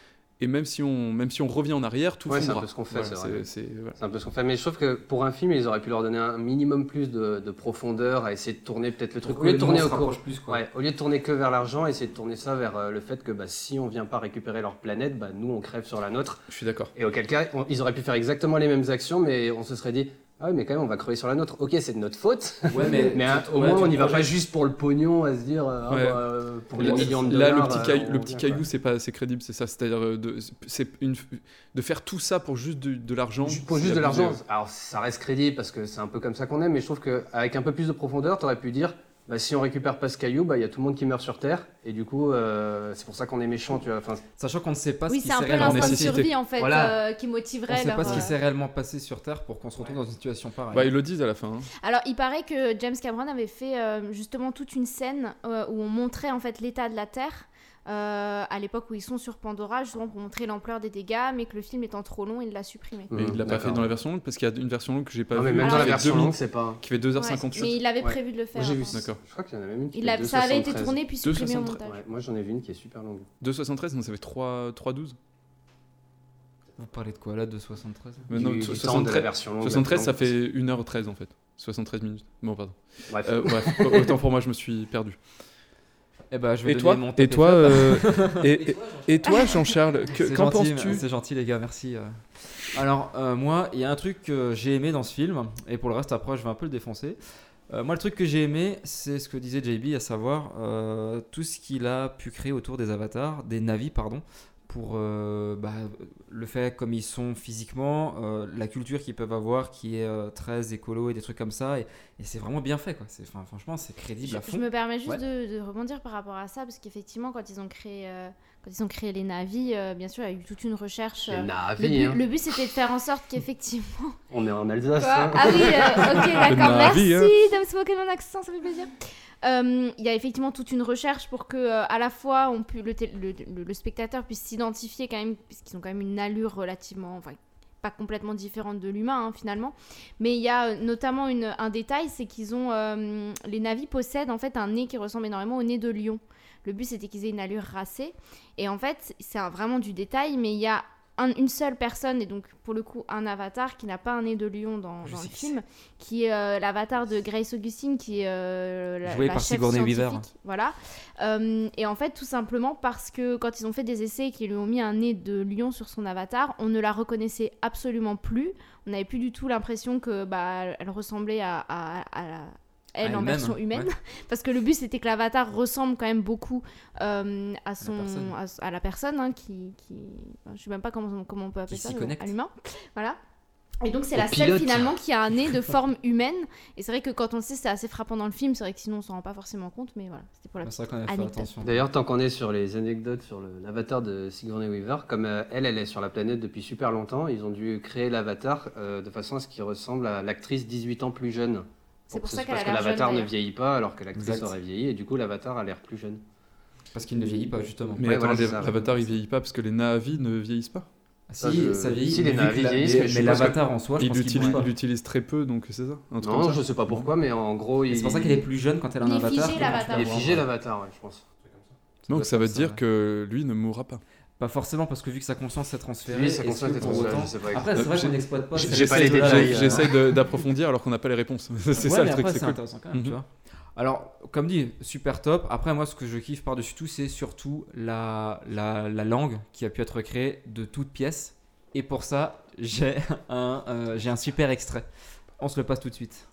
et même si on même si on revient en arrière tout Ouais, c'est un peu ce qu'on fait, Voilà, c'est vrai. c'est- voilà. Un peu ce qu'on fait. Mais je trouve que pour un film, ils auraient pu leur donner un minimum plus de, de profondeur, à essayer de tourner peut-être le truc. Au lieu de tourner au cours. plus, quoi. Ouais, au lieu de tourner que vers l'argent, essayer de tourner ça vers euh, le fait que bah, si on vient pas récupérer leur planète, bah, nous on crève sur la nôtre. Je suis d'accord. Et auquel cas, on- ils auraient pu faire exactement les mêmes actions, mais on se serait dit. Ah oui, mais quand même, on va crever sur la nôtre. Ok, c'est de notre faute. Ouais, mais <laughs> hein, au ouais, moins, on n'y va pas juste pour le pognon, à se dire, euh, ah, Ouais. bah, euh, pour les Là, millions de là, dollars. le petit euh, caillou, le petit c'est pas assez crédible, c'est ça. C'est-à-dire de, c'est une, de faire tout ça pour juste de, de l'argent. Pour c'est juste de l'argent. Alors, ça reste crédible parce que c'est un peu comme ça qu'on aime, mais je trouve qu'avec un peu plus de profondeur, tu aurais pu dire bah, si on récupère pas ce caillou, bah, il y a tout le monde qui meurt sur Terre, et du coup, euh, c'est pour ça qu'on est méchant, tu vois. Enfin, Sachant qu'on ne sait pas Oui, ce qui c'est un s'est peu réellement l'instinct de passé. survie en fait Voilà. euh, qui On motiverait sait leur. pas ce qui euh, s'est réellement passé sur Terre pour qu'on se retrouve dans une situation pareille. Bah, ils le disent à la fin. hein. Alors, il paraît que James Cameron avait fait euh, justement toute une scène euh, où on montrait en fait l'état de la Terre euh, à l'époque où ils sont sur Pandora, justement pour montrer l'ampleur des dégâts, mais que le film étant trop long, il l'a supprimé. Mais il l'a pas fait dans la version longue parce qu'il y a une version longue que j'ai pas Ah, vue. mais même dans la version deux longue, minutes- c'est pas. Qui fait 2h58. Ouais, mais il avait Ouais. prévu de le faire. Moi, j'ai vu apparemment. D'accord. Je crois qu'il y en a même une qui Il fait a- ça avait été 2,73. tourné puis supprimé au 2,73. montage. Ouais, moi, j'en ai vu une qui est super longue. 2,73, non, ça fait 3, 3,12. Vous parlez de quoi là de 73 Mais non, Du- du temps de la 73, version longue, 73 ça fait 1h13 en fait. 73 minutes. Bon, pardon. Bref. Euh, bref, autant pour moi, je me suis perdu. Eh ben, je vais Et toi, mon top et toi, flop. euh, <laughs> et, et- et toi, Jean-Charles, qu'en penses-tu C'est gentil les gars, merci. euh. Alors euh, moi, il y a un truc que j'ai aimé dans ce film, et pour le reste après je vais un peu le défoncer. Euh, moi le truc que j'ai aimé, c'est ce que disait JB, à savoir tout ce qu'il a pu créer autour des avatars, des navis pardon, pour euh, bah, le fait comme ils sont physiquement, euh, la culture qu'ils peuvent avoir qui est euh, très écolo et des trucs comme ça, et, et c'est vraiment bien fait quoi. Franchement c'est crédible Je, à fond. je me permets juste Ouais. de, de rebondir par rapport à ça, parce qu'effectivement, quand ils ont créé, euh, quand ils ont créé les navis, euh, bien sûr, il y a eu toute une recherche. Les navis, le, but, hein. le but, c'était de faire en sorte qu'effectivement. On est en Alsace. Hein. Ah oui, euh, ok, d'accord, merci hein. d'avoir spoken mon accent, ça fait plaisir. Euh, Il y a effectivement toute une recherche pour que, euh, à la fois, on le, spectateur puisse s'identifier quand même, puisqu'ils ont quand même une allure relativement, enfin, pas complètement différente de l'humain hein, finalement. Mais il y a euh, notamment une- un détail, c'est qu'ils ont, les navis possèdent en fait un nez qui ressemble énormément au nez de lion. Le but c'était qu'ils aient une allure racée. Et en fait, c'est vraiment du détail, mais il y a un- une seule personne, et donc pour le coup un avatar qui n'a pas un nez de lion dans, dans le film, qui est euh, l'avatar de Grace Augustine, qui est euh, la, Joué la par chef Sigourney Weaver. Voilà. Euh, et en fait, tout simplement parce que quand ils ont fait des essais et qu'ils lui ont mis un nez de lion sur son avatar, on ne la reconnaissait absolument plus. On n'avait plus du tout l'impression que bah, elle ressemblait à, à- à la- elle À en version humaine. ouais. <laughs> Parce que le but c'était que l'avatar ressemble quand même beaucoup euh, à, son, personne. à, à la personne hein, qui, qui... Je sais même pas comment, comment on peut appeler Qui ça, s'y mais à l'humain. Voilà. Et donc c'est la seule finalement qui a un nez de forme humaine. Et c'est vrai que quand on le sait, c'est assez frappant dans le film. C'est vrai que sinon on s'en rend pas forcément compte, mais voilà, c'était pour la Bah, anecdote. D'ailleurs, tant qu'on est sur les anecdotes sur l'avatar de Sigourney Weaver, comme euh, elle, elle est sur la planète depuis super longtemps, ils ont dû créer l'avatar euh, de façon à ce qu'il ressemble à l'actrice 18 ans plus jeune. C'est pour ça qu'elle a Parce que l'avatar ne vieillit pas alors que l'actrice aurait vieilli, et du coup l'avatar a l'air plus jeune. Parce qu'il ne vieillit pas, justement. Mais Ouais, attends, voilà, l'avatar il vieillit pas parce que les Na'vi ne vieillissent pas. Ça, Si, je- ça vieillit. si, les Na'vi vieillissent, mais, je l'avatar en soi, je il pense qu'il l'utilise, bouge pas. il l'utilise très peu, donc c'est ça. un truc Non, comme je ça. sais pas pourquoi, mais en gros, il C'est pour ça qu'elle est plus jeune quand elle a un Il est avatar. figé, l'avatar. Il est figé l'avatar, ouais, je pense. Donc ça veut dire que lui ne mourra pas. Pas forcément parce que vu que sa conscience s'est transférée. Oui, sa conscience que est pour transférée, autant- pas Après, c'est vrai J'ai- qu'on n'exploite pas. euh, J'essaye de- d'approfondir alors qu'on n'a pas les réponses. <laughs> c'est Ouais, ça le truc, c'est c'est cool. intéressant quand même, tu Mhm. vois. Alors, comme dit, super top. Après, moi, ce que je kiffe par-dessus tout, c'est surtout la, la, la langue qui a pu être créée de toutes pièces. Et pour ça, j'ai <laughs> un, euh, j'ai un super extrait. On se le passe tout de suite.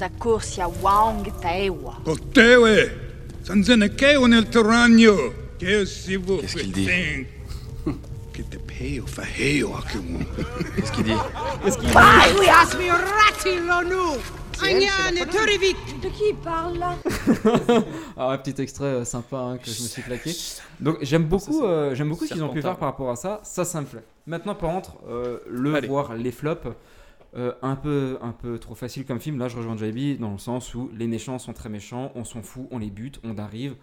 Pimeyong, Zakursia wang tewa. Portewe. Sanzana keo nel terragno. Keo si vous <laughs> <laughs> Qu'est-ce qu'il dit? Que te peo faheo akimu. Qu'est-ce qu'il dit? Vai, oui, asmi ratilonu! Agnane, turivit! De qui il parle là? <laughs> Ah, un petit extrait euh, sympa hein, que je me suis claqué. Donc j'aime beaucoup, euh, j'aime beaucoup ce qu'ils ont pu faire par rapport à ça. Ça, ça me plaît. Maintenant, par contre, euh, le Allez. voir les flops, euh, un peu, un peu trop facile comme film. Là, je rejoins JB dans le sens où les méchants sont très méchants, on s'en fout, on les bute, on arrive.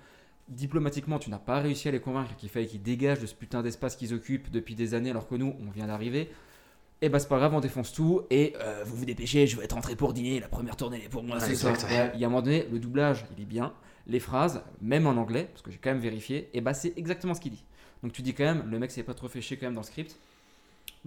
Diplomatiquement, tu n'as pas réussi à les convaincre qu'il fallait qu'ils dégagent de ce putain d'espace qu'ils occupent depuis des années, alors que nous, on vient d'arriver. Et bah c'est pas grave, on défonce tout et euh, vous vous dépêchez, je vais être rentré pour dîner, la première tournée est pour moi ce soir. exact, Et Il y a un moment donné, le doublage il est bien, les phrases, même en anglais, parce que j'ai quand même vérifié, et bah c'est exactement ce qu'il dit. Donc tu dis quand même, le mec s'est pas trop fait chier quand même dans le script.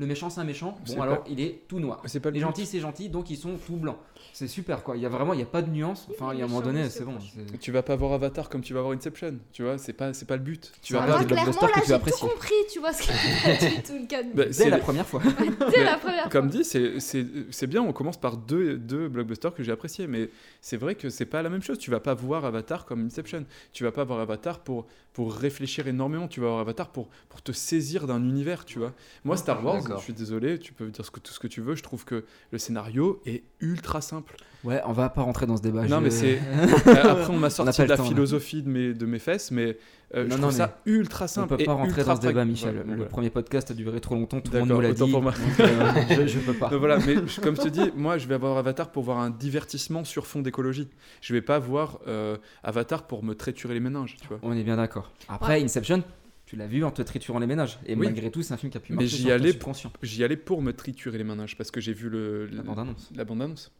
Le méchant c'est un méchant, bon alors pas- il est tout noir. C'est pas le Les gentils c'est gentil, donc ils sont tout blancs. C'est super quoi, il y a vraiment, il y a pas de nuance, enfin il y a un moment donné c'est bon. Tu vas pas voir Avatar comme tu vas voir Inception, tu vois, c'est pas, c'est pas le but. Tu vas va, Moi, des clairement, blockbusters là, que tu j'ai apprécies. tout compris, tu vois, ce pas <laughs> du tout le cas de Bah, Dès c'est la première fois. <laughs> Dès la première Comme fois. dit, c'est- c'est c'est bien, on commence par deux, deux blockbusters que j'ai appréciés, mais c'est vrai que c'est pas la même chose. Tu vas pas voir Avatar comme Inception. Tu vas pas voir Avatar pour, pour réfléchir énormément. Tu vas voir Avatar pour, pour te saisir d'un univers, tu vois. Moi, Star Wars, je suis désolé, tu peux dire ce que, tout ce que tu veux, je trouve que le scénario est ultra simple. Ouais, on va pas rentrer dans ce débat. non, je- mais c'est. <laughs> Après, on m'a On sorti pas de la temps, là. philosophie de mes, de mes fesses, mais euh, Non, je non, trouve ça ultra On simple. peut et pas rentrer ultra dans ce débat, Michel. le voilà. premier podcast a duré trop longtemps, tout le monde nous l'a dit. pour moi. donc, euh, <laughs> je, je peux pas. Donc voilà, mais comme je te dis, moi je vais avoir Avatar pour voir un divertissement sur fond d'écologie. Je vais pas voir euh, Avatar pour me triturer les méninges, tu vois. On est bien d'accord. Après, Inception, tu l'as vu en te triturant les ménages. Et Oui. malgré tout, c'est un film qui a pu Mais marcher j'y sur ton allais, subconscient. j'y allais pour me triturer les méninges parce que j'ai vu le, La bande-annonce. La bande-annonce.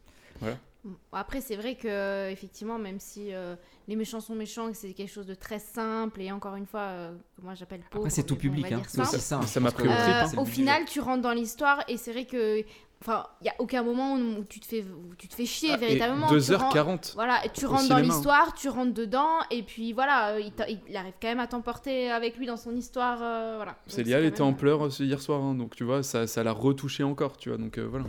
Bon, Après, c'est vrai que effectivement, même si euh, les méchants sont méchants, que c'est quelque chose de très simple et encore une fois, euh, que moi j'appelle pauvre. Après, c'est tout public. Hein. C'est aussi simple. ça. Ça m'a pris au trip, hein. Euh, au final, tu rentres dans l'histoire et c'est vrai que, enfin, il y a aucun moment où tu te fais, où tu te fais chier Ah, véritablement. Tu 2h40 rentres- Voilà, et tu rentres dans cinéma. l'histoire, tu rentres dedans et puis voilà, euh, il, arrive quand même à t'emporter avec lui dans son histoire, euh, voilà. Célia, elle était même- en pleurs euh, hier soir, hein, donc tu vois, ça, ça l'a retouché encore, tu vois, donc euh, voilà.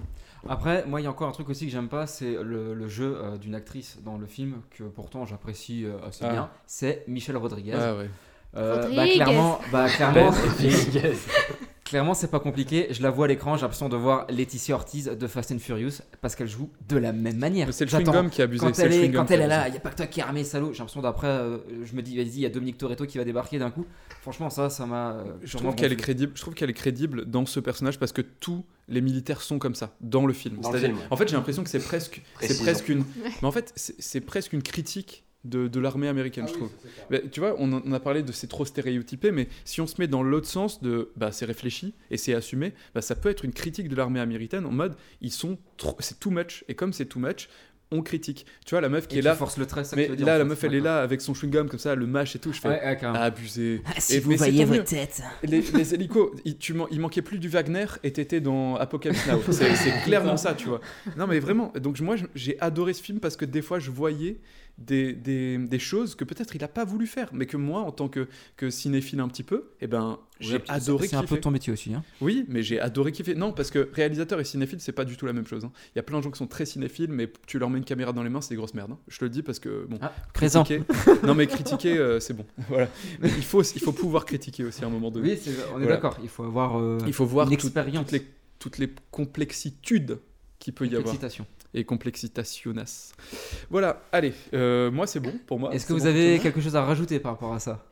Après, moi, il y a encore un truc aussi que j'aime pas, c'est le, le jeu euh, d'une actrice dans le film que pourtant j'apprécie euh, assez Ah. bien. C'est Michel Rodriguez. Ah ouais. Euh, bah, Rodriguez. clairement, bah, clairement, Rodriguez. <laughs> clairement, c'est pas compliqué. Je la vois à l'écran, j'ai l'impression de voir Laetitia Ortiz de Fast and Furious parce qu'elle joue de la même manière. C'est le chewing-gum qui a abusé. Quand elle le est, quand elle est là, il n'y a pas que toi qui es armé, salaud. J'ai l'impression d'après, euh, je me dis, vas-y, il y a Dominique Toretto qui va débarquer d'un coup. Franchement, ça, ça m'a. euh, Je trouve qu'elle est crédible. Je trouve qu'elle est crédible dans ce personnage parce que tous les militaires sont comme ça dans le film. Dans le film. En fait, j'ai l'impression que c'est presque, c'est presque une. <laughs> Mais en fait, c'est presque une critique de, de l'armée américaine, je trouve. Tu vois, on, a parlé de c'est trop stéréotypé, mais si on se met dans l'autre sens de bah c'est réfléchi et c'est assumé, bah ça peut être une critique de l'armée américaine en mode ils sont trop, c'est too much et comme c'est too much, on critique. Tu vois la meuf qui Et est tu là. forces le trait, ça que Mais tu veux dire, là, la fait. meuf, elle est là avec son chewing-gum comme ça, le mâche et tout. Je fais Ouais, ouais, carrément. abusé. Ah, si Et- vous voyez vos mieux. têtes. Les, les hélicos, il, tu man- il manquait plus du Wagner et t'étais dans Apocalypse Now. C'est c'est <laughs> clairement ça, tu vois. Non, mais vraiment. Donc, moi, j'ai adoré ce film parce que des fois, je voyais des, des, des choses que peut-être il a pas voulu faire, mais que moi, en tant que, que cinéphile un petit peu, eh ben, J'ai Ouais, adoré c'est un peu ton métier aussi. Hein. Oui, mais j'ai adoré kiffer. Non, parce que réalisateur et cinéphile, c'est pas du tout la même chose. hein. Il y a plein de gens qui sont très cinéphiles, mais tu leur mets une caméra dans les mains, c'est des grosses merdes. hein. Je te le dis parce que bon. Ah, présent. critiquer- <laughs> non, mais critiquer, euh, c'est bon. <laughs> Voilà. Mais il faut, il faut pouvoir critiquer aussi à un moment donné. Oui, on est Voilà. d'accord. Il faut avoir euh, Il faut voir une tout- expérience. toutes les toutes les complexitudes qu'il peut y avoir. Et complexitationas. Voilà, allez, euh, moi c'est bon pour moi. Est-ce que vous bon, avez quelque chose à rajouter par rapport à ça?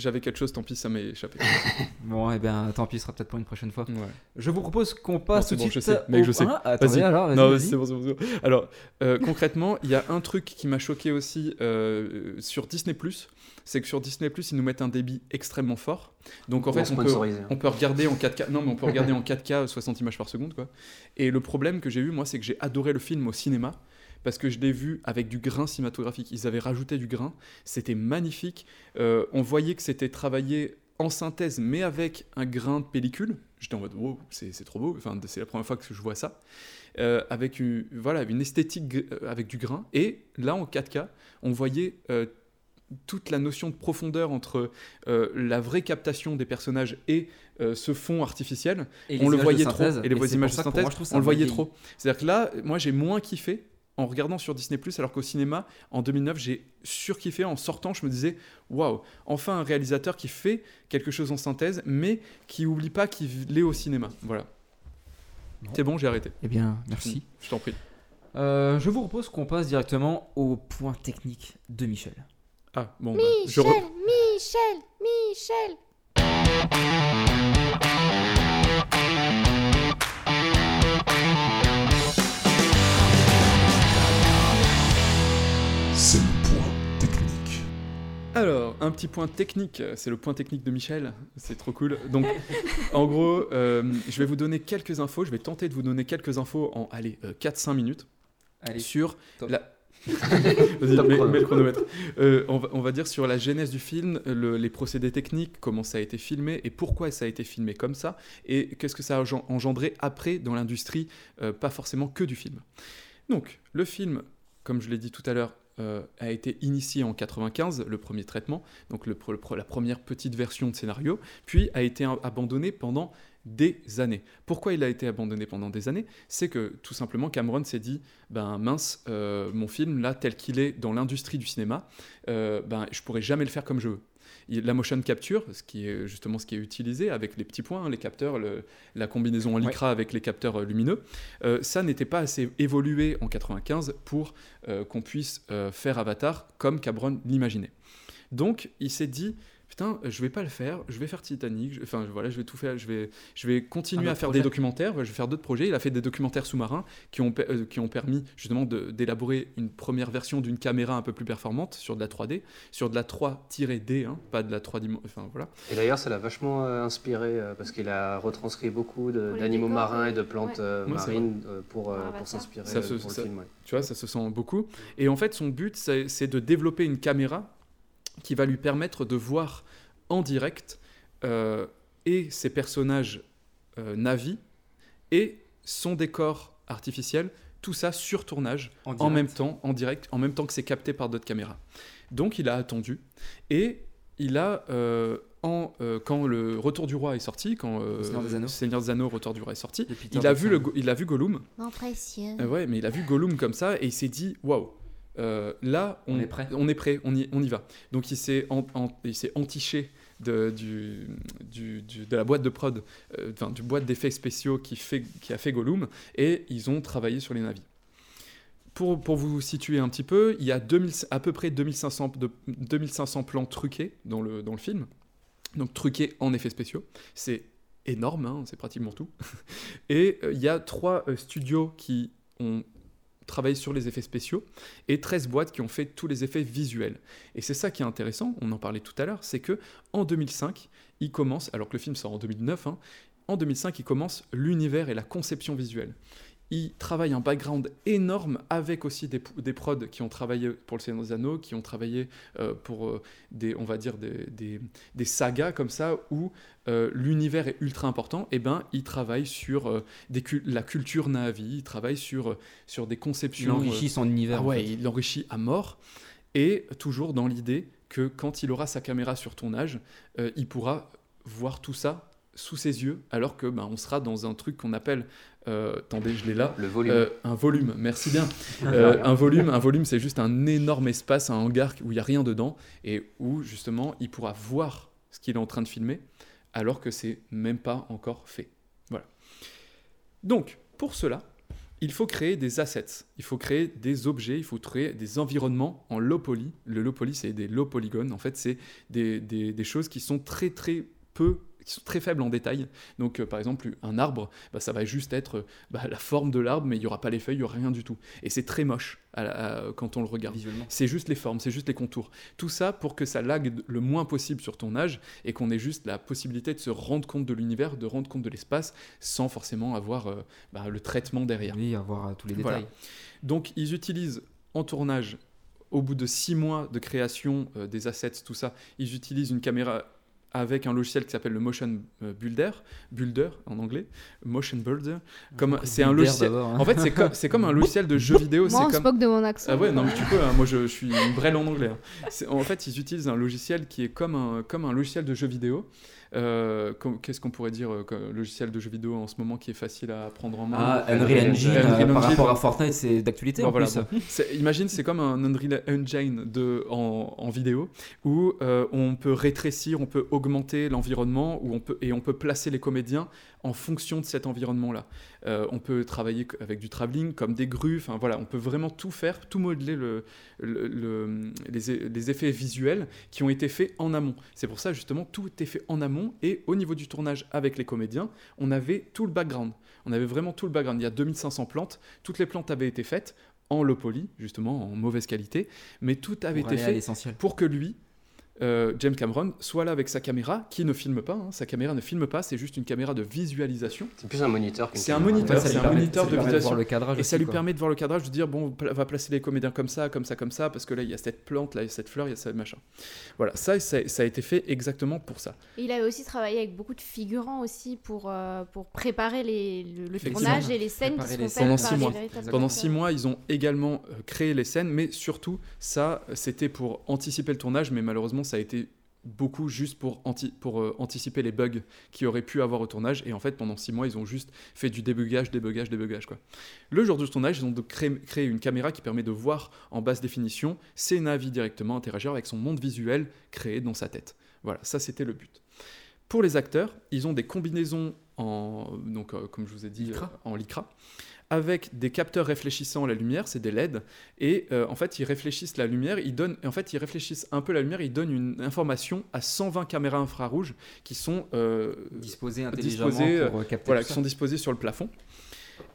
J'avais quelque chose, tant pis, ça m'est échappé. <laughs> Bon, eh bien, tant pis, ce sera peut-être pour une prochaine fois. Ouais. Je vous propose qu'on passe tout bon, de je suite sais, mec, au- je sais. Ah, attendez, Vas-y. alors, vas-y, non, vas-y. c'est bon, c'est bon, c'est bon. Alors, euh, concrètement, il y a un truc qui m'a choqué aussi euh, sur Disney+, c'est que sur Disney+, ils nous mettent un débit extrêmement fort. Donc en fait, on peut, on peut regarder en 4K. Non, mais on peut regarder en 4K 60 images par seconde, quoi. Et le problème que j'ai eu, moi, c'est que j'ai adoré le film au cinéma parce que je l'ai vu avec du grain cinématographique. Ils avaient rajouté du grain, c'était magnifique. Euh, on voyait que c'était travaillé en synthèse, mais avec un grain de pellicule. J'étais en mode, wow, c'est c'est trop beau. Enfin, c'est la première fois que je vois ça. Euh, avec une, voilà, une esthétique euh, avec du grain. Et là, en 4K, on voyait euh, toute la notion de profondeur entre euh, la vraie captation des personnages et euh, ce fond artificiel. Et les on le voyait trop. Et les images de synthèse, on le voyait trop. C'est-à-dire que là, moi, j'ai moins kiffé en regardant sur Disney+, alors qu'au cinéma, en 2009, j'ai surkiffé. En sortant, je me disais, waouh, enfin un réalisateur qui fait quelque chose en synthèse, mais qui oublie pas qu'il est au cinéma. Voilà. C'est bon, j'ai arrêté. Eh bien, merci. Je t'en prie. Euh, je vous propose qu'on passe directement au point technique de Michel. Ah, bon, bah, je Michel, re- Michel, Michel. Alors, un petit point technique, c'est le point technique de Michel, c'est trop cool. Donc, <laughs> en gros, euh, je vais vous donner quelques infos, je vais tenter de vous donner quelques infos en, allez, euh, 4-5 minutes Allez, sur top. la... <laughs> Vas-y, Top mets, chrono. mets le chronomètre. Euh, on, va, on va dire sur la genèse du film, le- les procédés techniques, comment ça a été filmé et pourquoi ça a été filmé comme ça, et qu'est-ce que ça a engen- engendré après dans l'industrie, euh, pas forcément que du film. Donc, le film, comme je l'ai dit tout à l'heure, euh, a été initié en 95, le premier traitement, donc la première petite version de scénario, puis a été abandonné pendant des années. Pourquoi il a été abandonné pendant des années? C'est que tout simplement Cameron s'est dit, ben mince, euh, mon film là tel qu'il est dans l'industrie du cinéma, euh, ben je pourrais jamais le faire comme je veux. La motion capture, ce qui est justement ce qui est utilisé avec les petits points, hein, les capteurs, le- la combinaison en lycra avec les capteurs euh, lumineux, euh, ça n'était pas assez évolué en 95 pour euh, qu'on puisse euh, faire Avatar comme Cameron l'imaginait. Donc il s'est dit putain je vais pas le faire, je vais faire Titanic, je- enfin voilà je vais tout faire, je vais je vais continuer à faire projet. des documentaires, je vais faire d'autres projets. Il a fait des documentaires sous-marins qui ont euh, qui ont permis justement d'élaborer une première version d'une caméra un peu plus performante sur de la 3D, sur de la 3-D, hein, pas de la 3 dimensions, enfin voilà. Et d'ailleurs, ça l'a vachement euh, inspiré euh, parce qu'il a retranscrit beaucoup d'animaux marins et de plantes Ouais. euh, Ouais, c'est marines euh, pour, euh, Pour pour Avatar. s'inspirer pour ça- le film. ouais. Tu vois, ça se sent beaucoup. Et en fait, son but, c'est de développer une caméra qui va lui permettre de voir en direct euh, et ses personnages euh, navis et son décor artificiel, tout ça sur tournage, En même temps, en direct, en même temps que c'est capté par d'autres caméras. Donc il a attendu et il a, euh, en, euh, quand le Retour du Roi est sorti, quand euh, Le Seigneur des Anneaux. Seigneur des Anneaux, Retour du Roi est sorti, il a, vu le, il a vu Gollum, Mon précieux. euh, ouais, mais il a vu Gollum comme ça et il s'est dit waouh. Euh, là, on, On est prêt. On est prêt, on y, on y va. Donc il s'est en- en- entiché de, du, du- du- de la boîte de prod, euh, enfin du boîte d'effets spéciaux qui, fait, qui a fait Gollum, et ils ont travaillé sur les navis. Pour, pour vous situer un petit peu, il y a 2000 à peu près 2500, de, 2500 plans truqués dans le, dans le film, donc truqués en effets spéciaux. C'est énorme, hein, c'est pratiquement tout. <laughs> Et euh, il y a trois euh, studios qui ont travaillé sur les effets spéciaux et 13 boîtes qui ont fait tous les effets visuels. Et c'est ça qui est intéressant, on en parlait tout à l'heure, c'est que en 2005, il commence, alors que le film sort en 2009, hein, en 2005, il commence l'univers et la conception visuelle. Il travaille un background énorme avec aussi des, des prods qui ont travaillé pour le Seigneur des Anneaux, qui ont travaillé euh, pour euh, des, on va dire des, des, des sagas comme ça où euh, l'univers est ultra important. Et ben, il travaille sur des la culture Na'vi, il travaille sur, sur des conceptions. Il enrichit son univers, Ah en ouais, fait. il l'enrichit à mort. Et toujours dans l'idée que quand il aura sa caméra sur tournage, euh, il pourra voir tout ça sous ses yeux, alors que ben, on sera dans un truc qu'on appelle, euh, attendez, je l'ai là, Le volume. Euh, un volume. Merci bien. <laughs> Euh, un volume, un volume, c'est juste un énorme espace, un hangar où il y a rien dedans et où justement il pourra voir ce qu'il est en train de filmer, alors que c'est même pas encore fait. Voilà. Donc, pour cela, il faut créer des assets, il faut créer des objets, il faut créer des environnements en low poly. Le low poly, c'est des low polygones. En fait, c'est des, des- des choses qui sont très très peu qui sont très faibles en détail. Donc, euh, par exemple, un arbre, bah, ça va juste être euh, bah, la forme de l'arbre, mais il n'y aura pas les feuilles, il n'y aura rien du tout. Et c'est très moche à la- à- quand on le regarde. C'est juste les formes, c'est juste les contours. Tout ça pour que ça lague le moins possible sur ton âge et qu'on ait juste la possibilité de se rendre compte de l'univers, de rendre compte de l'espace, sans forcément avoir euh, bah, le traitement derrière. Oui, avoir tous les Voilà. détails. Donc ils utilisent en tournage, au bout de six mois de création euh, des assets, tout ça, ils utilisent une caméra avec un logiciel qui s'appelle le Motion euh, Builder, Builder en anglais, Motion Builder. Comme c'est un logiciel. hein. En fait, c'est comme c'est comme un <laughs> logiciel de jeu vidéo. Moi, on se comme... moque de mon accent. Ah ouais, non mais tu peux. hein, moi, je, je suis une brêle en anglais. hein. En fait, ils utilisent un logiciel qui est comme un comme un logiciel de jeu vidéo. Euh, Qu'est-ce qu'on pourrait dire euh, comme logiciel de jeu vidéo en ce moment qui est facile à prendre en main Ah, Unreal Engine, euh, Unreal par Engine. rapport à Fortnite, c'est d'actualité Bon, voilà, bon. Imagine, c'est comme un Unreal Engine de, en, en vidéo où euh, on peut rétrécir, on peut augmenter l'environnement où on peut, et on peut placer les comédiens en fonction de cet environnement-là. Euh, on peut travailler avec du travelling, comme des grues, enfin voilà, on peut vraiment tout faire, tout modeler le, le- le- les, e- les effets visuels qui ont été faits en amont. C'est pour ça justement tout était fait en amont et au niveau du tournage avec les comédiens, on avait tout le background. On avait vraiment tout le background. Il y a 2500 plantes, toutes les plantes avaient été faites en low poly, justement en mauvaise qualité, mais tout avait Pour été fait pour que lui, euh, James Cameron, soit là avec sa caméra, qui ne filme pas. hein. Sa caméra ne filme pas, c'est juste une caméra de visualisation. C'est plus un moniteur qu'une C'est un caméra. moniteur, Ouais, c'est un permet- moniteur ça de lui permet de visualisation. voir le cadrage et ça lui quoi. permet de voir le cadrage, de dire bon, on va placer les comédiens comme ça, comme ça, comme ça, parce que là il y a cette plante, là il y a cette fleur, il y a ce machin. Voilà, ça, ça, ça a été fait exactement pour ça. Et il avait aussi travaillé avec beaucoup de figurants aussi pour, euh, pour préparer les, le, tournage et les scènes qui Préparer faites pendant six mois. Pendant six mois, ils ont également euh, créé les scènes, mais surtout, ça, c'était pour anticiper le tournage, mais malheureusement, ça a été beaucoup juste pour, anti- pour euh, anticiper les bugs qui auraient pu avoir au tournage. Et en fait, pendant six mois, ils ont juste fait du débugage, débugage, débugage. Quoi. Le jour du tournage, ils ont donc créé, créé une caméra qui permet de voir en basse définition ses navis directement interagir avec son monde visuel créé dans sa tête. Voilà, ça c'était le but. Pour les acteurs, ils ont des combinaisons en, donc, euh, comme je vous ai dit, euh, en lycra, avec des capteurs réfléchissant la lumière, c'est des LED, et euh, en fait ils réfléchissent la lumière, ils donnent, en fait ils réfléchissent un peu la lumière, ils donnent une information à 120 caméras infrarouges qui sont euh, Disposés intelligemment disposées, pour, euh, capter voilà, qui ça. sont disposées sur le plafond.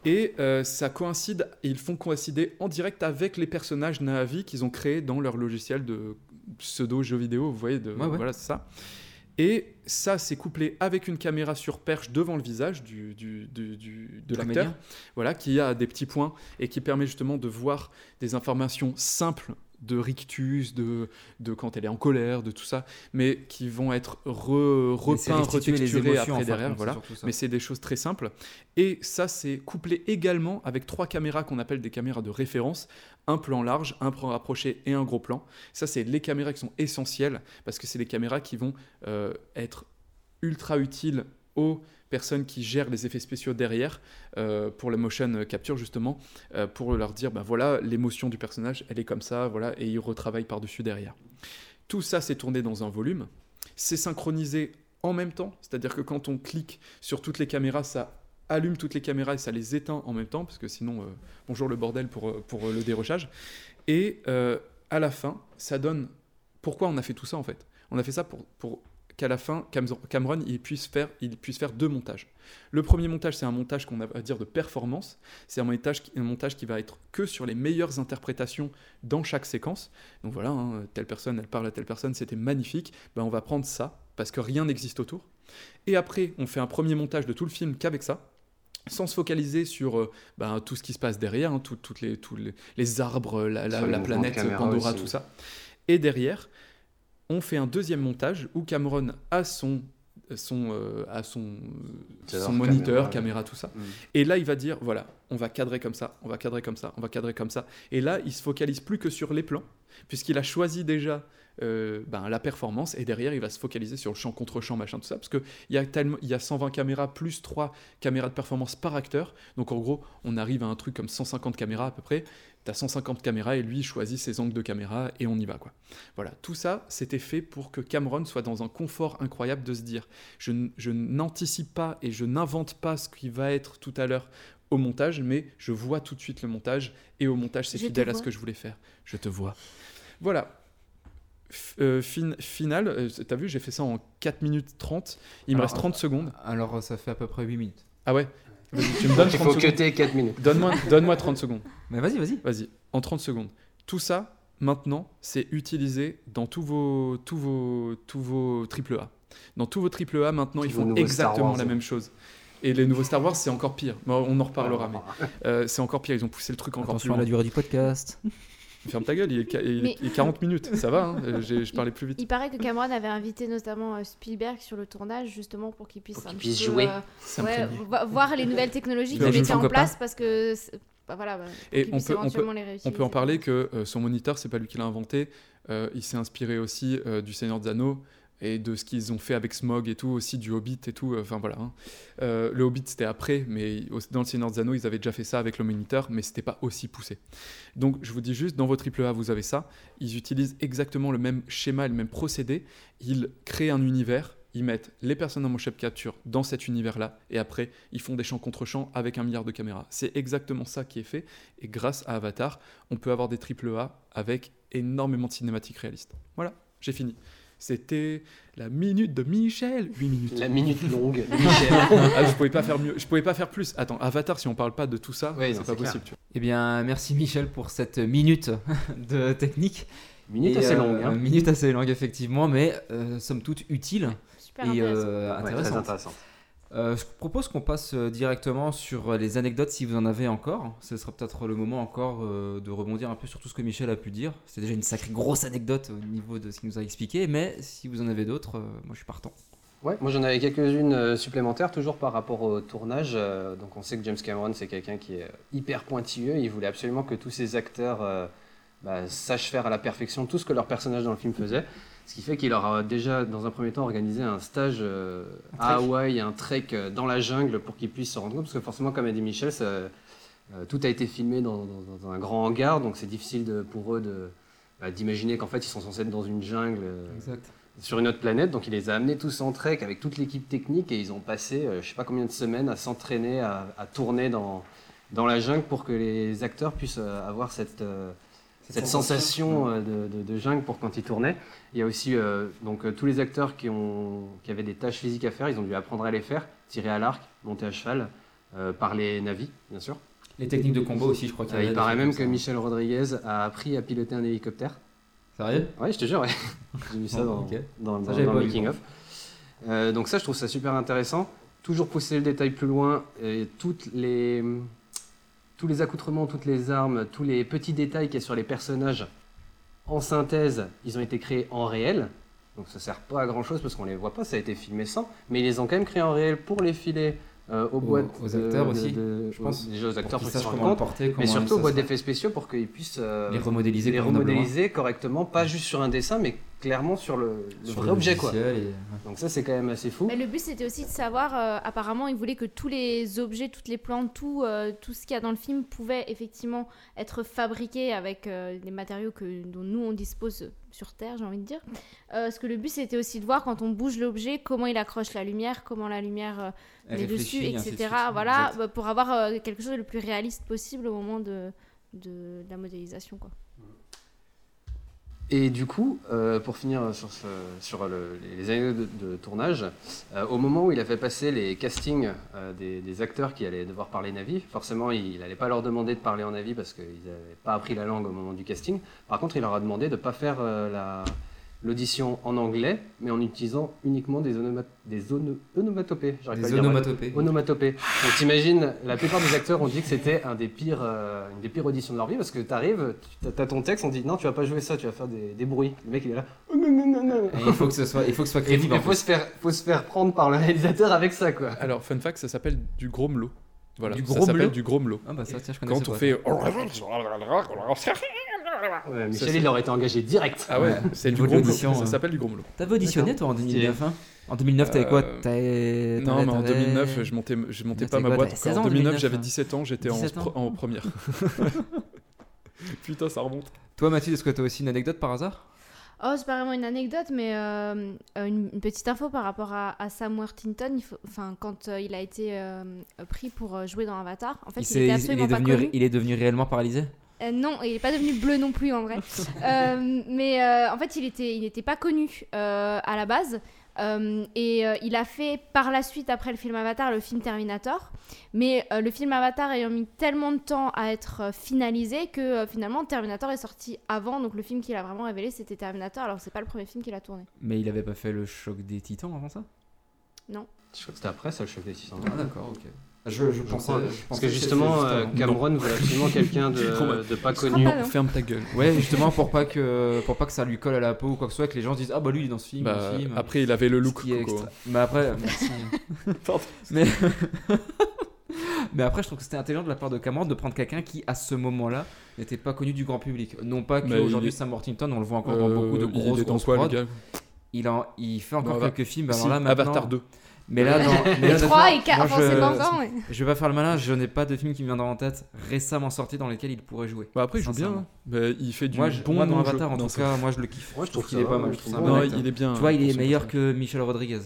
Et euh, ça coïncide, ils font coïncider en direct avec les personnages Navi qu'ils ont créés dans leur logiciel de pseudo jeu vidéo, vous voyez, de, Ouais, ouais. voilà, c'est ça. Et ça, c'est couplé avec une caméra sur perche devant le visage du, du- du- du- de l'acteur, voilà, qui a des petits points et qui permet justement de voir des informations simples de rictus, de, de quand elle est en colère, de tout ça, mais qui vont être re, repeints, retexturés en après de derrière, voilà. Mais c'est des choses très simples. Et ça, c'est couplé également avec trois caméras qu'on appelle des caméras de référence, un plan large, un plan rapproché et un gros plan. Ça, c'est les caméras qui sont essentielles parce que c'est les caméras qui vont euh, être ultra utiles aux personnes qui gèrent les effets spéciaux derrière euh, pour la motion capture justement euh, pour leur dire ben voilà l'émotion du personnage elle est comme ça voilà et ils retravaillent par dessus derrière. Tout ça c'est tourné dans un volume. C'est synchronisé en même temps c'est-à-dire que quand on clique sur toutes les caméras ça allume toutes les caméras et ça les éteint en même temps parce que sinon euh, bonjour le bordel pour, euh, pour euh, le dérochage. Et euh, à la fin ça donne pourquoi on a fait tout ça en fait. On a fait ça pour, pour qu'à la fin, Cam- Cameron il puisse, faire, il puisse faire deux montages. Le premier montage, c'est un montage qu'on a à dire de performance. C'est un montage, qui- un montage qui va être que sur les meilleures interprétations dans chaque séquence. Donc voilà, hein, telle personne, elle parle à telle personne, c'était magnifique. Ben, on va prendre ça, parce que rien n'existe autour. Et après, on fait un premier montage de tout le film qu'avec ça sans se focaliser sur euh, ben, tout ce qui se passe derrière, hein, tout- les, tous les, les arbres, la, planète, Pandora, aussi. tout ça. Et derrière, on fait un deuxième montage où Cameron a son, son, euh, a son, son moniteur, caméra, caméra, ouais. tout ça. Mm. Et là, il va dire voilà, on va cadrer comme ça, on va cadrer comme ça, on va cadrer comme ça. Et là, il se focalise plus que sur les plans, puisqu'il a choisi déjà euh, ben, la performance et derrière il va se focaliser sur le champ contre champ machin tout ça parce que il y a tellement il y a 120 caméras plus 3 caméras de performance par acteur. Donc en gros on arrive à un truc comme 150 caméras à peu près. Tu as 150 caméras et lui il choisit ses angles de caméra et on y va quoi. Voilà. Tout ça c'était fait pour que Cameron soit dans un confort incroyable de se dire je, n- je n'anticipe pas et je n'invente pas ce qui va être tout à l'heure au montage mais je vois tout de suite le montage et au montage c'est fidèle à ce que je voulais faire. Je te vois. Voilà euh, fin- final, euh, t'as vu, j'ai fait ça en 4 minutes 30. Il me reste 30 secondes. Alors ça fait à peu près 8 minutes. Ah ouais tu me donnes Il 30 faut secondes. cutter 4 minutes. Donne-moi donne 30 secondes. Mais vas-y, vas-y. Vas-y, en 30 secondes. Tout ça, maintenant, c'est utilisé dans tous vos, tous vos, tous vos AAA. Dans tous vos AAA, maintenant, Tous ils font exactement Wars. la même chose. Et les nouveaux Star Wars, c'est encore pire. Bon, on en reparlera, mais euh, c'est encore pire. Ils ont poussé le truc encore Attention à plus la loin. durée du podcast. Ferme ta gueule, il est, ca- il est- Mais- il est 40 minutes, ça va, hein, euh, je parlais plus vite. Il paraît que Cameron avait invité notamment euh, Spielberg sur le tournage justement pour qu'il puisse Pour un qu'il petit puisse peu, jouer. euh, ouais, voir les nouvelles technologies Il qui va jouer mettaient son en place parce que bah, voilà bah, Et qu'il on peut, on, peut, on peut en parler que euh, son moniteur, c'est pas lui qui l'a inventé. euh, il s'est inspiré aussi euh, du Seigneur des Anneaux et de ce qu'ils ont fait avec Smog et tout, aussi du Hobbit et tout. euh, Enfin voilà. hein. Euh, le Hobbit c'était après, mais dans le Seigneur des Anneaux, ils avaient déjà fait ça avec le moniteur, mais c'était pas aussi poussé. Donc je vous dis juste, dans vos AAA, vous avez ça. Ils utilisent exactement le même schéma le même procédé. Ils créent un univers. Ils mettent les personnes en motion capture dans cet univers-là, et après, ils font des champs contre champs avec un milliard de caméras. C'est exactement ça qui est fait, et grâce à Avatar, on peut avoir des AAA avec énormément de cinématiques réalistes. Voilà, j'ai fini. C'était la minute de Michel. 8 minutes. La minute longue de <laughs> Michel. ah, je pouvais pas faire mieux. Je pouvais pas faire plus. Attends, Avatar, si on parle pas de tout ça, Ouais, c'est pas possible. tu vois. Eh bien, merci Michel pour cette minute <laughs> de technique. Minute Et, assez euh, longue. hein. Minute assez longue, effectivement, mais euh, somme toute utile Super et euh, Ouais, très intéressante. Euh, je propose qu'on passe euh, directement sur les anecdotes si vous en avez encore. Ce sera peut-être le moment encore euh, de rebondir un peu sur tout ce que Michel a pu dire. C'est déjà une sacrée grosse anecdote au niveau de ce qu'il nous a expliqué, mais si vous en avez d'autres, euh, moi je suis partant. Ouais, moi j'en avais quelques-unes euh, supplémentaires, toujours par rapport au tournage. Euh, donc on sait que James Cameron c'est quelqu'un qui est euh, hyper pointilleux. Il voulait absolument que tous ses acteurs euh, bah, sachent faire à la perfection tout ce que leur personnage dans le film faisait. Ce qui fait qu'il leur a déjà, dans un premier temps, organisé un stage euh, à. Hawaï, un trek euh, dans la jungle pour qu'ils puissent se rendre compte. Parce que forcément, comme a dit Michel, ça, euh, tout a été filmé dans, dans- dans un grand hangar, donc c'est difficile de- pour eux de, bah, d'imaginer qu'en fait ils sont censés être dans une jungle. euh, Exact. sur une autre planète. Donc il les a amenés tous en trek avec toute l'équipe technique et ils ont passé je sais pas combien de semaines à s'entraîner, à, à tourner dans, dans la jungle pour que les acteurs puissent avoir cette, cette, sensation euh, de, de- de jungle pour quand ils tournaient. Il y a aussi euh, donc, euh, tous les acteurs qui, ont, qui avaient des tâches physiques à faire, ils ont dû apprendre à les faire, tirer à l'arc, monter à cheval, euh, parler navi bien sûr. Les techniques de combat aussi, je crois qu'il y avait il paraît même que. Michel Rodriguez a appris à piloter un hélicoptère. Sérieux? Ouais, je te jure, ouais. <laughs> J'ai vu ça dans, Ok. dans, dans- j'avais dans pas le vu, making moi. of. Euh, donc ça, je trouve ça super intéressant. Toujours pousser le détail plus loin. Et toutes les, tous les accoutrements, toutes les armes, tous les petits détails qu'il y a sur les personnages, en synthèse, ils ont été créés en réel. Donc ça sert pas à grand chose parce qu'on les voit pas, ça a été filmé sans. Mais ils les ont quand même créés en réel pour les filer euh, aux, boîtes. aux de- acteurs de- aussi, de- je pense, Déjà aux acteurs pour qu'ils compte. porter, Mais surtout aux boîtes d'effets spéciaux pour qu'ils puissent euh, Les remodéliser les remodéliser correctement, pas juste sur un dessin, mais clairement sur le, le Sur vrai le objet. Quoi. et- Donc ça, c'est quand même assez fou. Mais le but c'était aussi de savoir, euh, apparemment ils voulaient que tous les objets, toutes les plantes, tout, euh, tout ce qu'il y a dans le film pouvait effectivement être fabriqué avec euh, des matériaux que, dont nous on dispose sur Terre, j'ai envie de dire. Euh, parce que le but c'était aussi de voir quand on bouge l'objet, comment il accroche la lumière, comment la lumière euh, est dessus, etc. suite. Voilà, bah, pour avoir euh, quelque chose de le plus réaliste possible au moment de, de, de la modélisation. Quoi. Et du coup, euh, pour finir sur, les, anecdotes de, tournage, euh, au moment où il a fait passer les castings euh, des, des acteurs qui allaient devoir parler Navi, forcément, il n'allait pas leur demander de parler en Navi parce qu'ils n'avaient pas appris la langue au moment du casting. Par contre, il leur a demandé de ne pas faire la- l'audition en anglais, mais en utilisant uniquement des, onoma- des ono- onomatopées. Des onomatopées. Onomatopées. Donc t'imagines, la plupart des acteurs ont dit que c'était un des pires, euh, une des pires auditions de leur vie parce que t'arrives, tu as ton texte, on dit non, tu vas pas jouer ça, tu vas faire des, des bruits. Le mec il est là. Oh, non, non, non, non. Et il faut que ce soit, il faut que ce soit crédible. il faut se, faire, faut se faire prendre par le réalisateur avec ça quoi. Alors, fun fact, ça s'appelle du grommelot. Voilà, Du ça gromelot s'appelle du grommelot. Ah bah ça, tiens, je connaissais Quand on fait Ouais, Michel, il aurait été engagé direct. Ah ouais, c'est du gros Ça euh. s'appelle du gros boulot. T'avais auditionné toi en 2009 hein? En 2009, t'avais quoi? Euh, T'avais- Non, t'avais- mais en t'avais- 2009, je montais, je montais pas ma quoi, boîte. t'avais 16 En ans 2009, j'avais hein 17 ans, j'étais en, 17 ans en première. <laughs> <laughs> Putain, ça remonte. Toi, Mathilde, est-ce que t'as aussi une anecdote par hasard? Oh, c'est pas vraiment une anecdote, mais euh, euh, une, une petite info par rapport à, à Sam Worthington. Il faut, enfin, quand euh, il a été euh, pris pour jouer dans Avatar, en fait, il, était il absolument pas connu. il est devenu réellement paralysé? Euh, non, il n'est pas devenu bleu non plus en vrai. <laughs> Euh, mais euh, en fait, il était, il n'était pas connu euh, à la base. Euh, et euh, il a fait par la suite, après le film Avatar, le film Terminator. Mais euh, le film Avatar ayant mis tellement de temps à être euh, finalisé que euh, finalement Terminator est sorti avant. Donc le film qu'il a vraiment révélé, c'était Terminator. Alors c'est pas le premier film qu'il a tourné. Mais il avait pas fait le choc des titans avant ça? Non. Je crois que c'était après ça, le choc des 600. Ah, d'accord, ok. Je- je pensais- crois. je Parce pensais que que justement, euh. Cameron Non. voulait absolument quelqu'un de, <laughs> de pas connu. pas, non. Ferme ta gueule. Ouais, <laughs> justement pour pas que pour pas que ça lui colle à la peau ou quoi que ce soit, que les gens se disent ah bah lui il est dans ce film. Bah, dans ce film. après, il avait le look, qui est Mais après, merci. <laughs> Pardon. mais mais après, je trouve que c'était intelligent de la part de Cameron de prendre quelqu'un qui à ce moment-là n'était pas connu du grand public. Non pas qu'aujourd'hui est- Sam Worthington on le voit encore dans Euh, beaucoup de il grosses est quoi, Il en il fait encore quelques films. si, Alors là maintenant. Avatar 2. Mais là, non. <laughs> Mais là, trois honnêtement, et quatre, moi, enfin, c'est pas ouais. Je vais pas faire le malin, je n'ai pas de film qui me viendra en tête récemment sorti dans lesquels il pourrait jouer. Bah après, il joue bien. Hein. Bah, il fait du moi, je- bon moi, dans. Avatar, en Non, tout cas, moi je le kiffe. Ouais, je trouve qu'il est pas mal. acteur. il est bien, Tu vois, il pour est meilleur que Michel Rodriguez.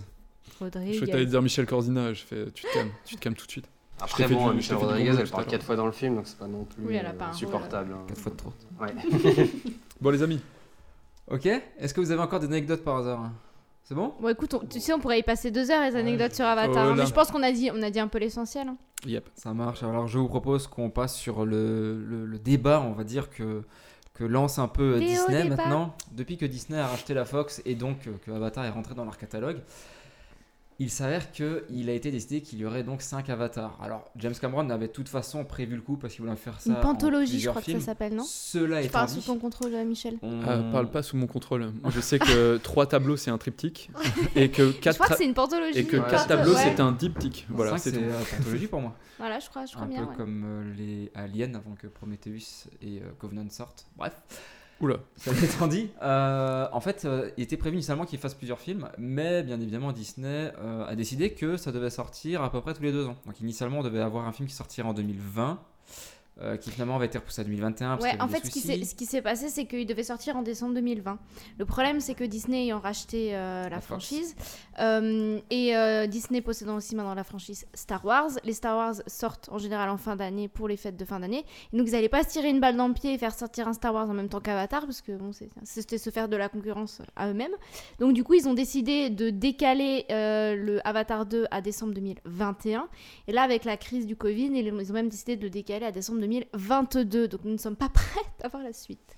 Rodrigue. Je t'allais dire Michel Corzina, je fais, tu te calmes, tu te calmes tout de suite. Je Après, bon, Michel Rodriguez, elle parle tout à 4 fois dans le film, donc c'est pas non plus Oui, elle a pas un rôle, supportable. hein. 4 fois de trop. Ouais. <laughs> <laughs> Bon, les amis, Ok, est-ce que vous avez encore des anecdotes par hasard? C'est bon? Bon, écoute, on- tu sais, on pourrait y passer deux heures les anecdotes sur Avatar. Oh hein, là. mais je pense qu'on a dit, on a dit un peu l'essentiel. hein. yep. Ça marche. Alors je vous propose qu'on passe sur le, le- le débat, on va dire, que, que lance un peu Déo Disney débat. maintenant. Depuis que Disney a racheté la Fox et donc euh, que Avatar est rentré dans leur catalogue, il s'avère qu'il a été décidé qu'il y aurait donc 5 avatars. Alors James Cameron avait de toute façon prévu le coup parce qu'il voulait faire ça. Une en pantologie, je crois que films. ça s'appelle, non? Cela Je étant parle sous ton contrôle, euh, Michel. on- Ah, parle pas sous mon contrôle. Moi, <laughs> je sais que trois tableaux c'est un triptyque et que Je quatre, crois que ta- c'est une pantologie. et que Ouais. quatre tableaux Ouais. c'est un diptyque. Voilà, Cinq, c'est tout. euh, pantologie pour moi. <laughs> Voilà, je crois, je crois un bien. peu ouais. comme euh, les aliens avant que Prometheus et euh, Covenant sortent. Bref. Oula. Ça étant dit, euh, en fait, euh, il était prévu initialement qu'il fasse plusieurs films, mais bien évidemment, Disney euh, a décidé que ça devait sortir à peu près tous les deux ans. Donc initialement, on devait avoir un film qui sortirait en 2020, euh, qui finalement avait été repoussé à 2021. parce Ouais, y en fait, ce qui, s'est, passé, c'est qu'il devait sortir en décembre 2020. Le problème, c'est que Disney ayant racheté euh, la, franchise, euh, et Disney possédant aussi maintenant la franchise Star Wars, les Star Wars sortent en général en fin d'année pour les fêtes de fin d'année. Donc, ils n'allaient pas se tirer une balle dans le pied et faire sortir un Star Wars en même temps qu'Avatar, parce que bon, c'était se faire de la concurrence à eux-mêmes. Donc, du coup, ils ont décidé de décaler le Avatar 2 à décembre 2021. Et là, avec la crise du Covid, ils ont même décidé de le décaler à décembre 2022. Donc nous ne sommes pas <laughs> prêts à voir la suite.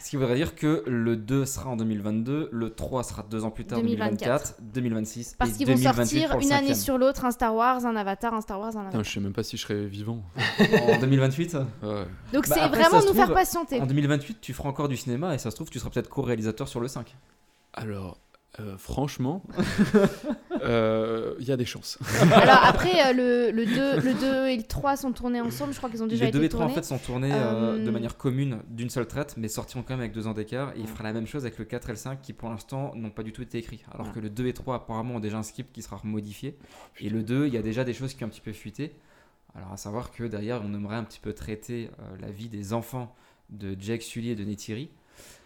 Ce qui voudrait dire que le 2 sera en 2022, le 3 sera deux ans plus tard, 2024. 2024, 2026 Parce qu'ils vont 2028 sortir une année sur l'autre, un Star Wars, un Avatar, un Star Wars, un Putain, Avatar. je sais même pas si je serais vivant. En 2028 Ouais. Donc Bah, c'est vraiment nous faire patienter. En 2028, tu feras encore du cinéma et ça se trouve, tu seras peut-être co-réalisateur sur le 5. Alors, euh, franchement, <laughs> euh, il y a des chances. Alors <laughs> après, euh, le, le, 2, le 2 et le 3 sont tournés ensemble, je crois qu'ils ont déjà Les 2 été et 3 en tournés. fait sont tournés euh, de manière commune d'une seule traite, mais sortiront quand même avec deux ans d'écart. Et il fera la même chose avec le 4 et le 5 qui pour l'instant n'ont pas du tout été écrits. Alors que le 2 et 3 apparemment ont déjà un script qui sera modifié. Et le 2, il y a déjà des choses qui ont un petit peu fuité. Alors à savoir que derrière, on aimerait un petit peu traiter euh, la vie des enfants de Jake Sully et de Neytiri.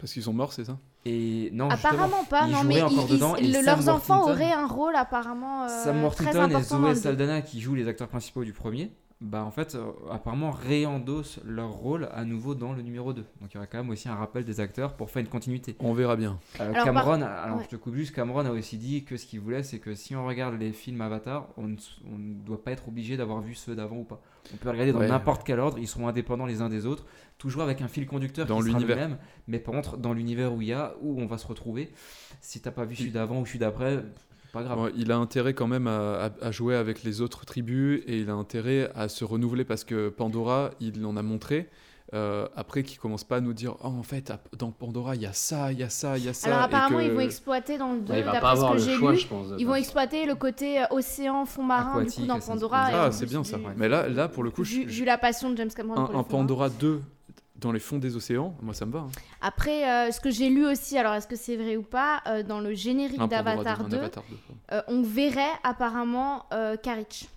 Parce qu'ils sont morts, c'est ça Et non, Apparemment pas, ils non, joueraient mais encore ils- dedans. ils- le- leurs enfants auraient un rôle apparemment euh, Sam Worthington et Zoé. Saldana qui jouent les acteurs principaux du premier, bah en fait euh, apparemment réendossent leur rôle à nouveau dans le numéro 2. Donc il y aura quand même aussi un rappel des acteurs pour faire une continuité. On verra bien. Euh, Alors, Cameron, par- alors ouais. je te coupe juste, Cameron a aussi dit que ce qu'il voulait c'est que si on regarde les films Avatar, on ne s- on ne doit pas être obligé d'avoir vu ceux d'avant ou pas. On peut regarder dans Ouais. n'importe quel ordre, ils seront indépendants les uns des autres, toujours avec un fil conducteur Dans qui sera le l'univers. même, mais par contre dans l'univers où il y a, où on va se retrouver. Si t'as pas vu celui d'avant ou celui d'après, pas grave. Ouais, il a intérêt quand même à, à- à jouer avec les autres tribus et il a intérêt à se renouveler parce que Pandora, il en a montré. euh, après, qu'il commence pas à nous dire oh, en fait, dans Pandora, il y a ça, il y a ça, il y a ça. Alors et apparemment que- ils vont exploiter dans le 2, Ouais, il va pas d'après ce avoir que le j'ai choix, lu, je pense, ils vont exploiter le côté euh, océan, fond marin du coup dans Pandora. Ah, c'est bien ça. Mais là, là pour le coup, vu, je- vu la passion de James Cameron un, pour un. Pandora 2 dans les fonds des océans, moi ça me va. hein. Après, euh, ce que j'ai lu aussi, alors est-ce que c'est vrai ou pas, euh, dans le générique d'Avatar deux, 2, un Avatar deux, euh, on verrait apparemment euh, Karich.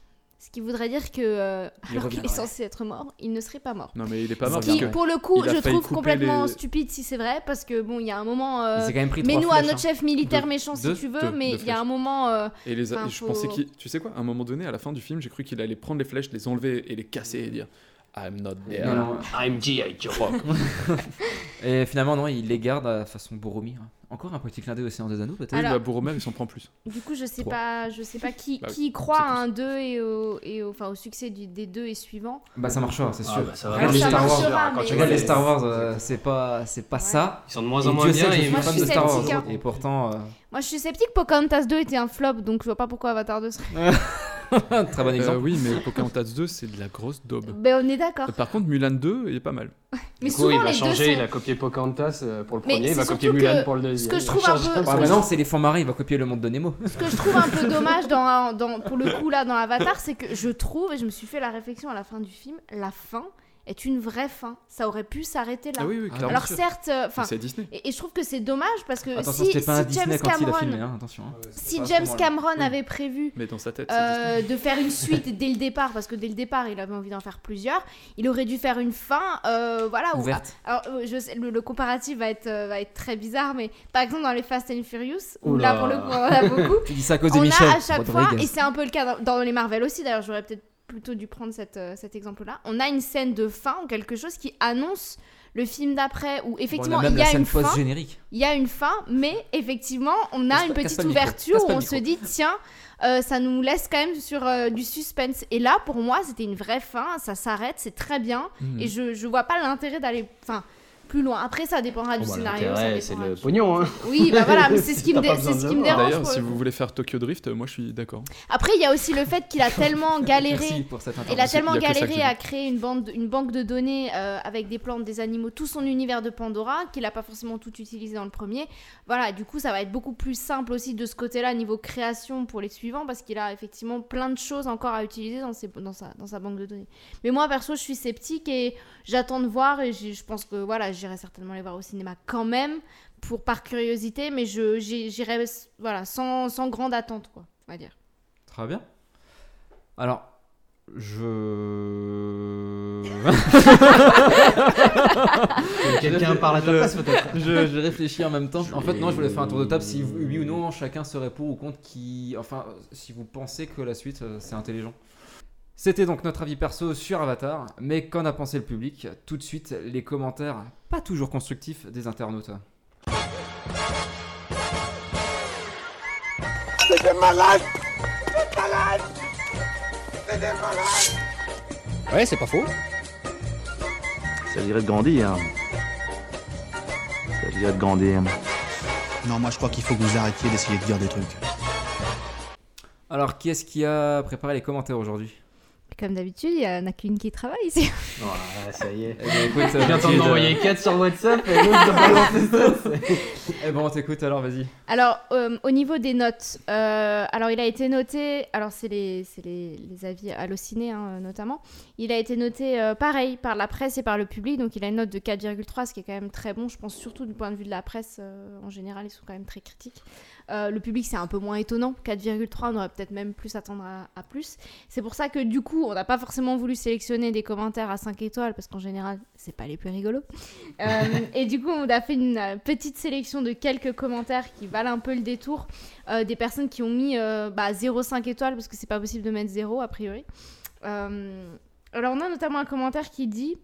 Ce qui voudrait dire que, euh, Il <laughs> alors qu'il est censé être mort, il ne serait pas mort. Non mais il est pas Ce mort. qui, parce que pour le coup, je trouve complètement les- stupide si c'est vrai, parce que bon, il y a un moment. euh, Il s'est quand même pris trois Mets-nous à notre chef militaire Deux- méchant deux- si tu veux, deux- mais il y a un moment. euh, Et les a- je faut- pensais qu'il. Tu sais quoi À un moment donné, à la fin du film, j'ai cru qu'il allait prendre les flèches, les enlever et les casser et dire I'm not there. Non, non. I'm G.I. Joe. <laughs> Et finalement, non, il les garde à façon Boromir. Encore un petit clin d'œil au Océan des Anneaux, peut-être Oui, Alors- bah Boromir, il s'en prend plus. Du coup, je sais Trois. pas, je sais pas qui, Bah, qui croit à un 2 et au, et au, enfin, au succès du- des deux et suivants. Bah ça marchera, c'est Ah, sûr. bah, ça va les marcher. Star Ça Wars. Quand tu regardes les Star Wars, euh, c'est pas, c'est pas ça. Ils sont de moins en moins bien. et Moi, je de suis Star Wars. sceptique, hein. Et pourtant, euh, Moi, je suis sceptique. Pocahontas 2 était un flop, donc je vois pas pourquoi Avatar 2 serait. <laughs> <laughs> très bon exemple. Euh, oui, mais Pocahontas 2, c'est de la grosse daube. Ben, on est d'accord. Par contre, Mulan 2, il est pas mal. Mais Du coup, souvent, il va les changer, deux il a copié Pocahontas euh, pour le Mais premier, il va copier Mulan pour le ce deuxième. que je trouve un peu- ce Ah que je- non, c'est les fonds marins, il va copier le monde de Nemo. Ce que je trouve un peu dommage dans, dans, pour le <laughs> coup là dans Avatar, c'est que je trouve, et je me suis fait la réflexion à la fin du film, la fin est une vraie fin. Ça aurait pu s'arrêter là. Ah oui, oui, clairement. Alors sûr. certes, euh, enfin, et, et je trouve que c'est dommage parce que Attention, si, pas James Cameron, filmé, hein, attention. hein. si James. Cameron avait prévu Mais dans sa tête, euh, de faire une suite dès le départ, parce que dès le départ il avait envie d'en faire plusieurs, il aurait dû faire une fin, euh, voilà, où- Ouverte. alors euh, je sais, le, le comparatif va être, euh, va être très bizarre, mais par exemple dans les Fast and Furious, où Oula. là pour le coup on a beaucoup, <laughs> Tu dis ça à cause de on Michel. a à chaque fois, et c'est un peu le cas dans, dans les Marvel aussi, d'ailleurs j'aurais peut-être plutôt dû prendre cette, euh, cet exemple-là, on a une scène de fin ou quelque chose qui annonce le film d'après, où effectivement il y a une fin, post-générique. il y a une fin, mais effectivement, on a une petite ouverture où on se dit, tiens, euh, ça nous laisse quand même sur euh, du suspense. Et là, pour moi, c'était une vraie fin, ça s'arrête, c'est très bien, Mhm. et je, je vois pas l'intérêt d'aller enfin, plus loin. Après, ça dépendra du Bon, bah, scénario. c'est le du- pognon, hein. Oui, bah voilà, mais c'est ce qui me, dé- ce qui dérange. D'ailleurs, si vous voulez faire Tokyo Drift, moi je suis d'accord. Après, il y a aussi le fait qu'il a <laughs> tellement galéré Merci pour cette il a tellement galéré à créer une, bande, une banque de données euh, avec des plantes, des animaux, tout son univers de Pandora, qu'il n'a pas forcément tout utilisé dans le premier. Voilà, du coup, ça va être beaucoup plus simple aussi de ce côté-là, niveau création pour les suivants, parce qu'il a effectivement plein de choses encore à utiliser dans, ses- dans, sa, dans sa banque de données. Mais moi, perso, je suis sceptique et j'attends de voir, et je pense que voilà, j'irai certainement les voir au cinéma quand même, pour, par curiosité, mais j'irai voilà, sans, sans grande attente, quoi, on va dire. Très bien. Alors, je. <laughs> Quelqu'un parle à ta place, peut-être. je, je réfléchis en même temps. En fait, non, je voulais faire un tour de table si vous- oui ou non chacun serait pour ou contre qui. Enfin, si vous pensez que la suite euh, c'est intelligent. C'était donc notre avis perso sur Avatar, mais qu'en a pensé le public? Tout de suite, les commentaires pas toujours constructifs des internautes. Ouais, c'est pas faux. Il s'agirait de grandir. Il s'agirait de grandir. Non, moi je crois qu'il faut que vous arrêtiez d'essayer de dire des trucs. Alors, qui est-ce qui a préparé les commentaires aujourd'hui? Comme d'habitude, il y en a qu'une qui travaille ici. Voilà, <laughs> ça y est. Eh bien, écoute, viens d'en envoyer 4 sur WhatsApp et l'autre <laughs> Eh ben, on t'écoute alors, vas-y. Alors, euh, au niveau des notes, euh, alors il a été noté, alors c'est les, c'est les, les avis hallucinés hein, notamment, il a été noté euh, pareil par la presse et par le public, donc il a une note de 4,3, ce qui est quand même très bon, je pense surtout du point de vue de la presse, euh, en général ils sont quand même très critiques. Euh, le public c'est un peu moins étonnant, 4,3 on aurait peut-être même plus attendre à, à plus. C'est pour ça que du coup on n'a pas forcément voulu sélectionner des commentaires à 5 étoiles, parce qu'en général c'est pas les plus rigolos. <laughs> Euh, et du coup, on a fait une euh, petite sélection de quelques commentaires qui valent un peu le détour. Euh, des personnes qui ont mis bah, 0,5 étoiles parce que c'est pas possible de mettre 0 a priori. Alors, on a notamment un commentaire qui dit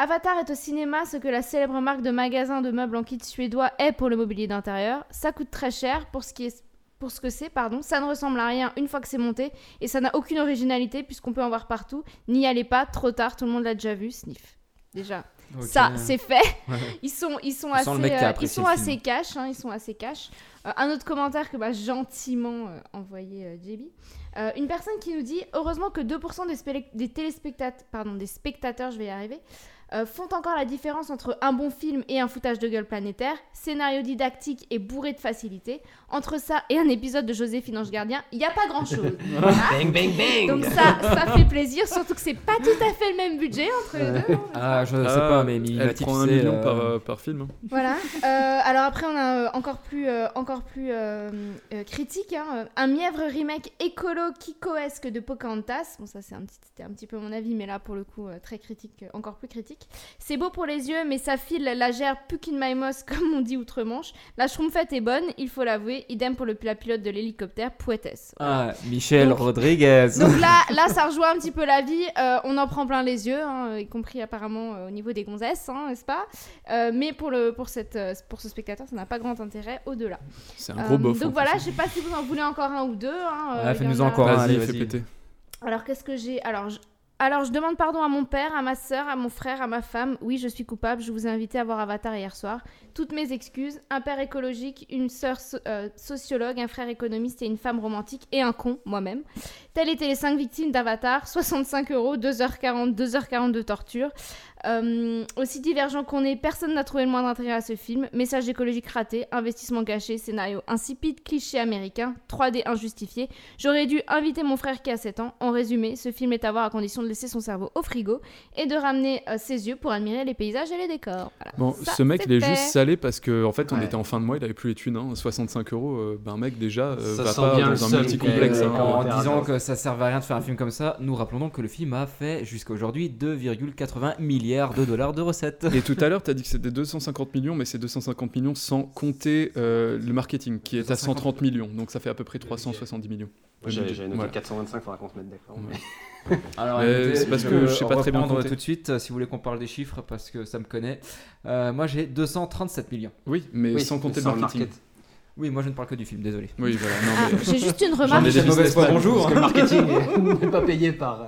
Avatar est au cinéma ce que la célèbre marque de magasin de meubles en kit suédois est pour le mobilier d'intérieur. Ça coûte très cher pour ce qui est. Pour ce que c'est, pardon, ça ne ressemble à rien une fois que c'est monté et ça n'a aucune originalité puisqu'on peut en voir partout. N'y allez pas, trop tard, tout le monde l'a déjà vu, sniff. Déjà, ça c'est fait. <laughs> Ouais. Ils sont, ils sont assez, euh, ils apprécié sont assez cash, hein, ils sont assez cash. Euh, un autre commentaire que m'a gentiment euh, envoyé euh, JB. Euh, une personne qui nous dit heureusement que 2% des, des téléspectateurs, pardon, des spectateurs, je vais y arriver, euh, font encore la différence entre un bon film et un foutage de gueule planétaire, scénario didactique et bourré de facilité. Entre ça et un épisode de Joséphine Ange Gardien, il n'y a pas grand chose. <laughs> Bang, bang, bang Donc ça, ça fait plaisir, surtout que c'est pas tout à fait le même budget entre les deux. Ah, je sais Ah, pas, mais Elle Minimatif, prend un million euh, par, euh, par film. hein. Voilà. Euh, alors après, on a encore plus, euh, encore plus euh, euh, critique, hein, un mièvre remake écolo kikoesque de Pocahontas. Bon, ça c'est un petit, c'était un petit peu mon avis, mais là pour le coup euh, très critique, euh, encore plus critique. C'est beau pour les yeux, mais ça file la gère moss <laughs> comme on dit outre-Manche. La schtroumpfette est bonne, il faut l'avouer. Idem pour le, la pilote de l'hélicoptère, poétesse. Ah, Michel Donc- Rodriguez. Donc là, <laughs> là, ça rejoint un petit peu la vie. Euh, on en prend plein les yeux, hein, y compris apparemment euh, au niveau des gonzesses, hein, n'est-ce pas? Euh, Mais pour, le, pour, cette, pour ce spectateur, ça n'a pas grand intérêt au-delà. C'est un gros bof, Donc voilà, je sais pas si vous en voulez encore un ou deux. hein, euh, fais-nous en encore un, Vas-y, allez, fais vas-y. péter. Alors qu'est-ce que j'ai? Alors je... Alors, je demande pardon à mon père, à ma soeur, à mon frère, à ma femme. Oui, je suis coupable. Je vous ai invité à voir Avatar hier soir. Toutes mes excuses. Un père écologique, une sœur so- euh, sociologue, un frère économiste et une femme romantique et un con, moi-même. Telles étaient les 5 victimes d'Avatar. 65 euros, 2h40, 2h40 de torture. Euh, aussi divergent qu'on est, personne n'a trouvé le moindre intérêt à ce film. Message écologique raté, investissement gâché, scénario insipide, cliché américain, 3D injustifié. J'aurais dû inviter mon frère qui a 7 ans. En résumé, ce film est à voir à condition de laisser son cerveau au frigo et de ramener euh, ses yeux pour admirer les paysages et les décors. Voilà. Bon, Ça, ce mec, il est juste salé parce que en fait, on Ouais. était en fin de mois, il avait plus les thunes. Hein, 65 euros, euh, ben, un mec déjà euh, Ça va pas bien dans un hein. en disant que ça servait à rien de faire un film comme ça, nous rappelons donc que le film a fait jusqu'à aujourd'hui 2,80 milliards de dollars de recettes. Et tout à l'heure, tu as dit que c'était 250 millions, mais c'est 250 millions sans compter euh, le marketing qui est à 250. 130 millions. Donc ça fait à peu près 370 millions. J'avais noté Voilà. 425, faudra qu'on se mette d'accord. Ouais. mais- <laughs> Alors, Euh, écoutez, c'est parce je que vais je sais pas très bien compter. tout de suite, euh, si vous voulez qu'on parle des chiffres, parce que ça me connaît. Euh, moi, j'ai 237 millions. Oui, mais Oui, sans compter le marketing. market. Oui, moi, je ne parle que du film, désolé. Oui, voilà. Ah, mais... J'ai juste une remarque. ai des Cette mauvaise bonjour. Parce que le marketing <laughs> n'est pas payé par. euh,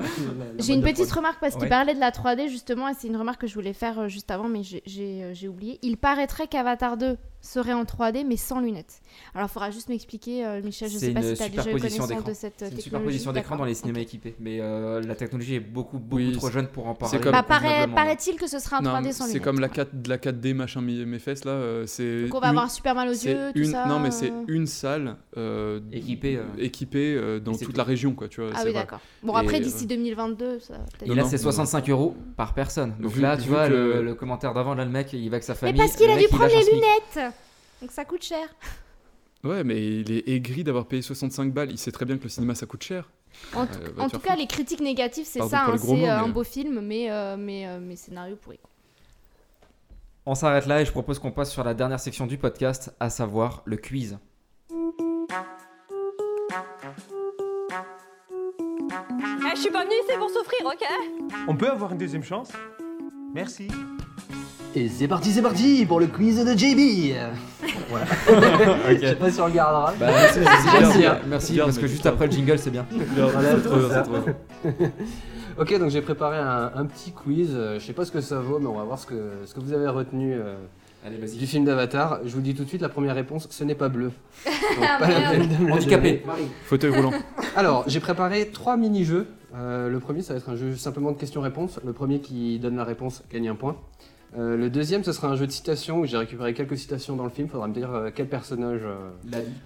J'ai une petite remarque parce qu'il Ouais. parlait de la 3D justement et c'est une remarque que je voulais faire euh, juste avant mais j'ai- j'ai euh, j'ai oublié. Il paraîtrait qu'Avatar 2 serait en 3D mais sans lunettes. Alors il faudra juste m'expliquer euh, Michel, je C'est sais pas une si tu as déjà eu superposition connaissance d'écran. de cette C'est euh, une technologie. superposition d'écran dans les cinémas équipés. Mais euh, la technologie est beaucoup, beaucoup Oui, trop c'est- jeune pour en parler. comme- Bah, paraît- convenablement. paraît-il que ce sera en Non, 3D sans c'est lunettes. comme la 4, de la 4D machin mes, fesses là. euh, c'est Donc on va une- avoir super mal aux c'est yeux, tout une, ça. Non, mais c'est euh. une salle euh, Équipée, euh, équipée euh, dans c'est toute tout. la région, quoi. Tu vois, Ah c'est oui d'accord. Bon après d'ici 2022 ça Et là, c'est non. 65 euros par personne. Donc là, tu vois, le, commentaire d'avant, là, le mec, il va avec sa Mais famille. parce qu'il a dû il prendre les lunettes. Donc ça coûte cher. Ouais, mais il est aigri d'avoir payé 65 balles. Il sait très bien que le cinéma ça coûte cher. En, Euh, tout- en cas, les critiques négatives, c'est ça. hein, c'est euh, un beau film, mais, euh, mais, euh, mais scénario pourri. On s'arrête là et je propose qu'on passe sur la dernière section du podcast, à savoir le quiz. Eh, je suis pas venue ici pour souffrir, ok? On peut avoir une deuxième chance? Merci. Et c'est parti, c'est parti pour le quiz de JB. Voilà. <laughs> Je sais pas si on regardera. Bah, merci, merci, Merci, hein. parce que juste après le jingle, c'est bien. Voilà, c'est trop bien, ça. c'est trop bien. <laughs> Ok, donc j'ai préparé un, un petit quiz. Euh, Je sais pas ce que ça vaut, mais on va voir ce que, ce que vous avez retenu euh, Allez, du film d'Avatar. Je vous le dis tout de suite, la première réponse, ce n'est pas bleu. <laughs> Donc Ah, pas la merde. peine de me Handicapé. Fauteuil roulant. Alors, j'ai préparé trois mini-jeux. Euh, le premier, ça va être un jeu simplement de questions-réponses. Le premier qui donne la réponse gagne un point. Euh, le deuxième, ce sera un jeu de citations où j'ai récupéré quelques citations dans le film. Faudra me dire euh, quel personnage euh,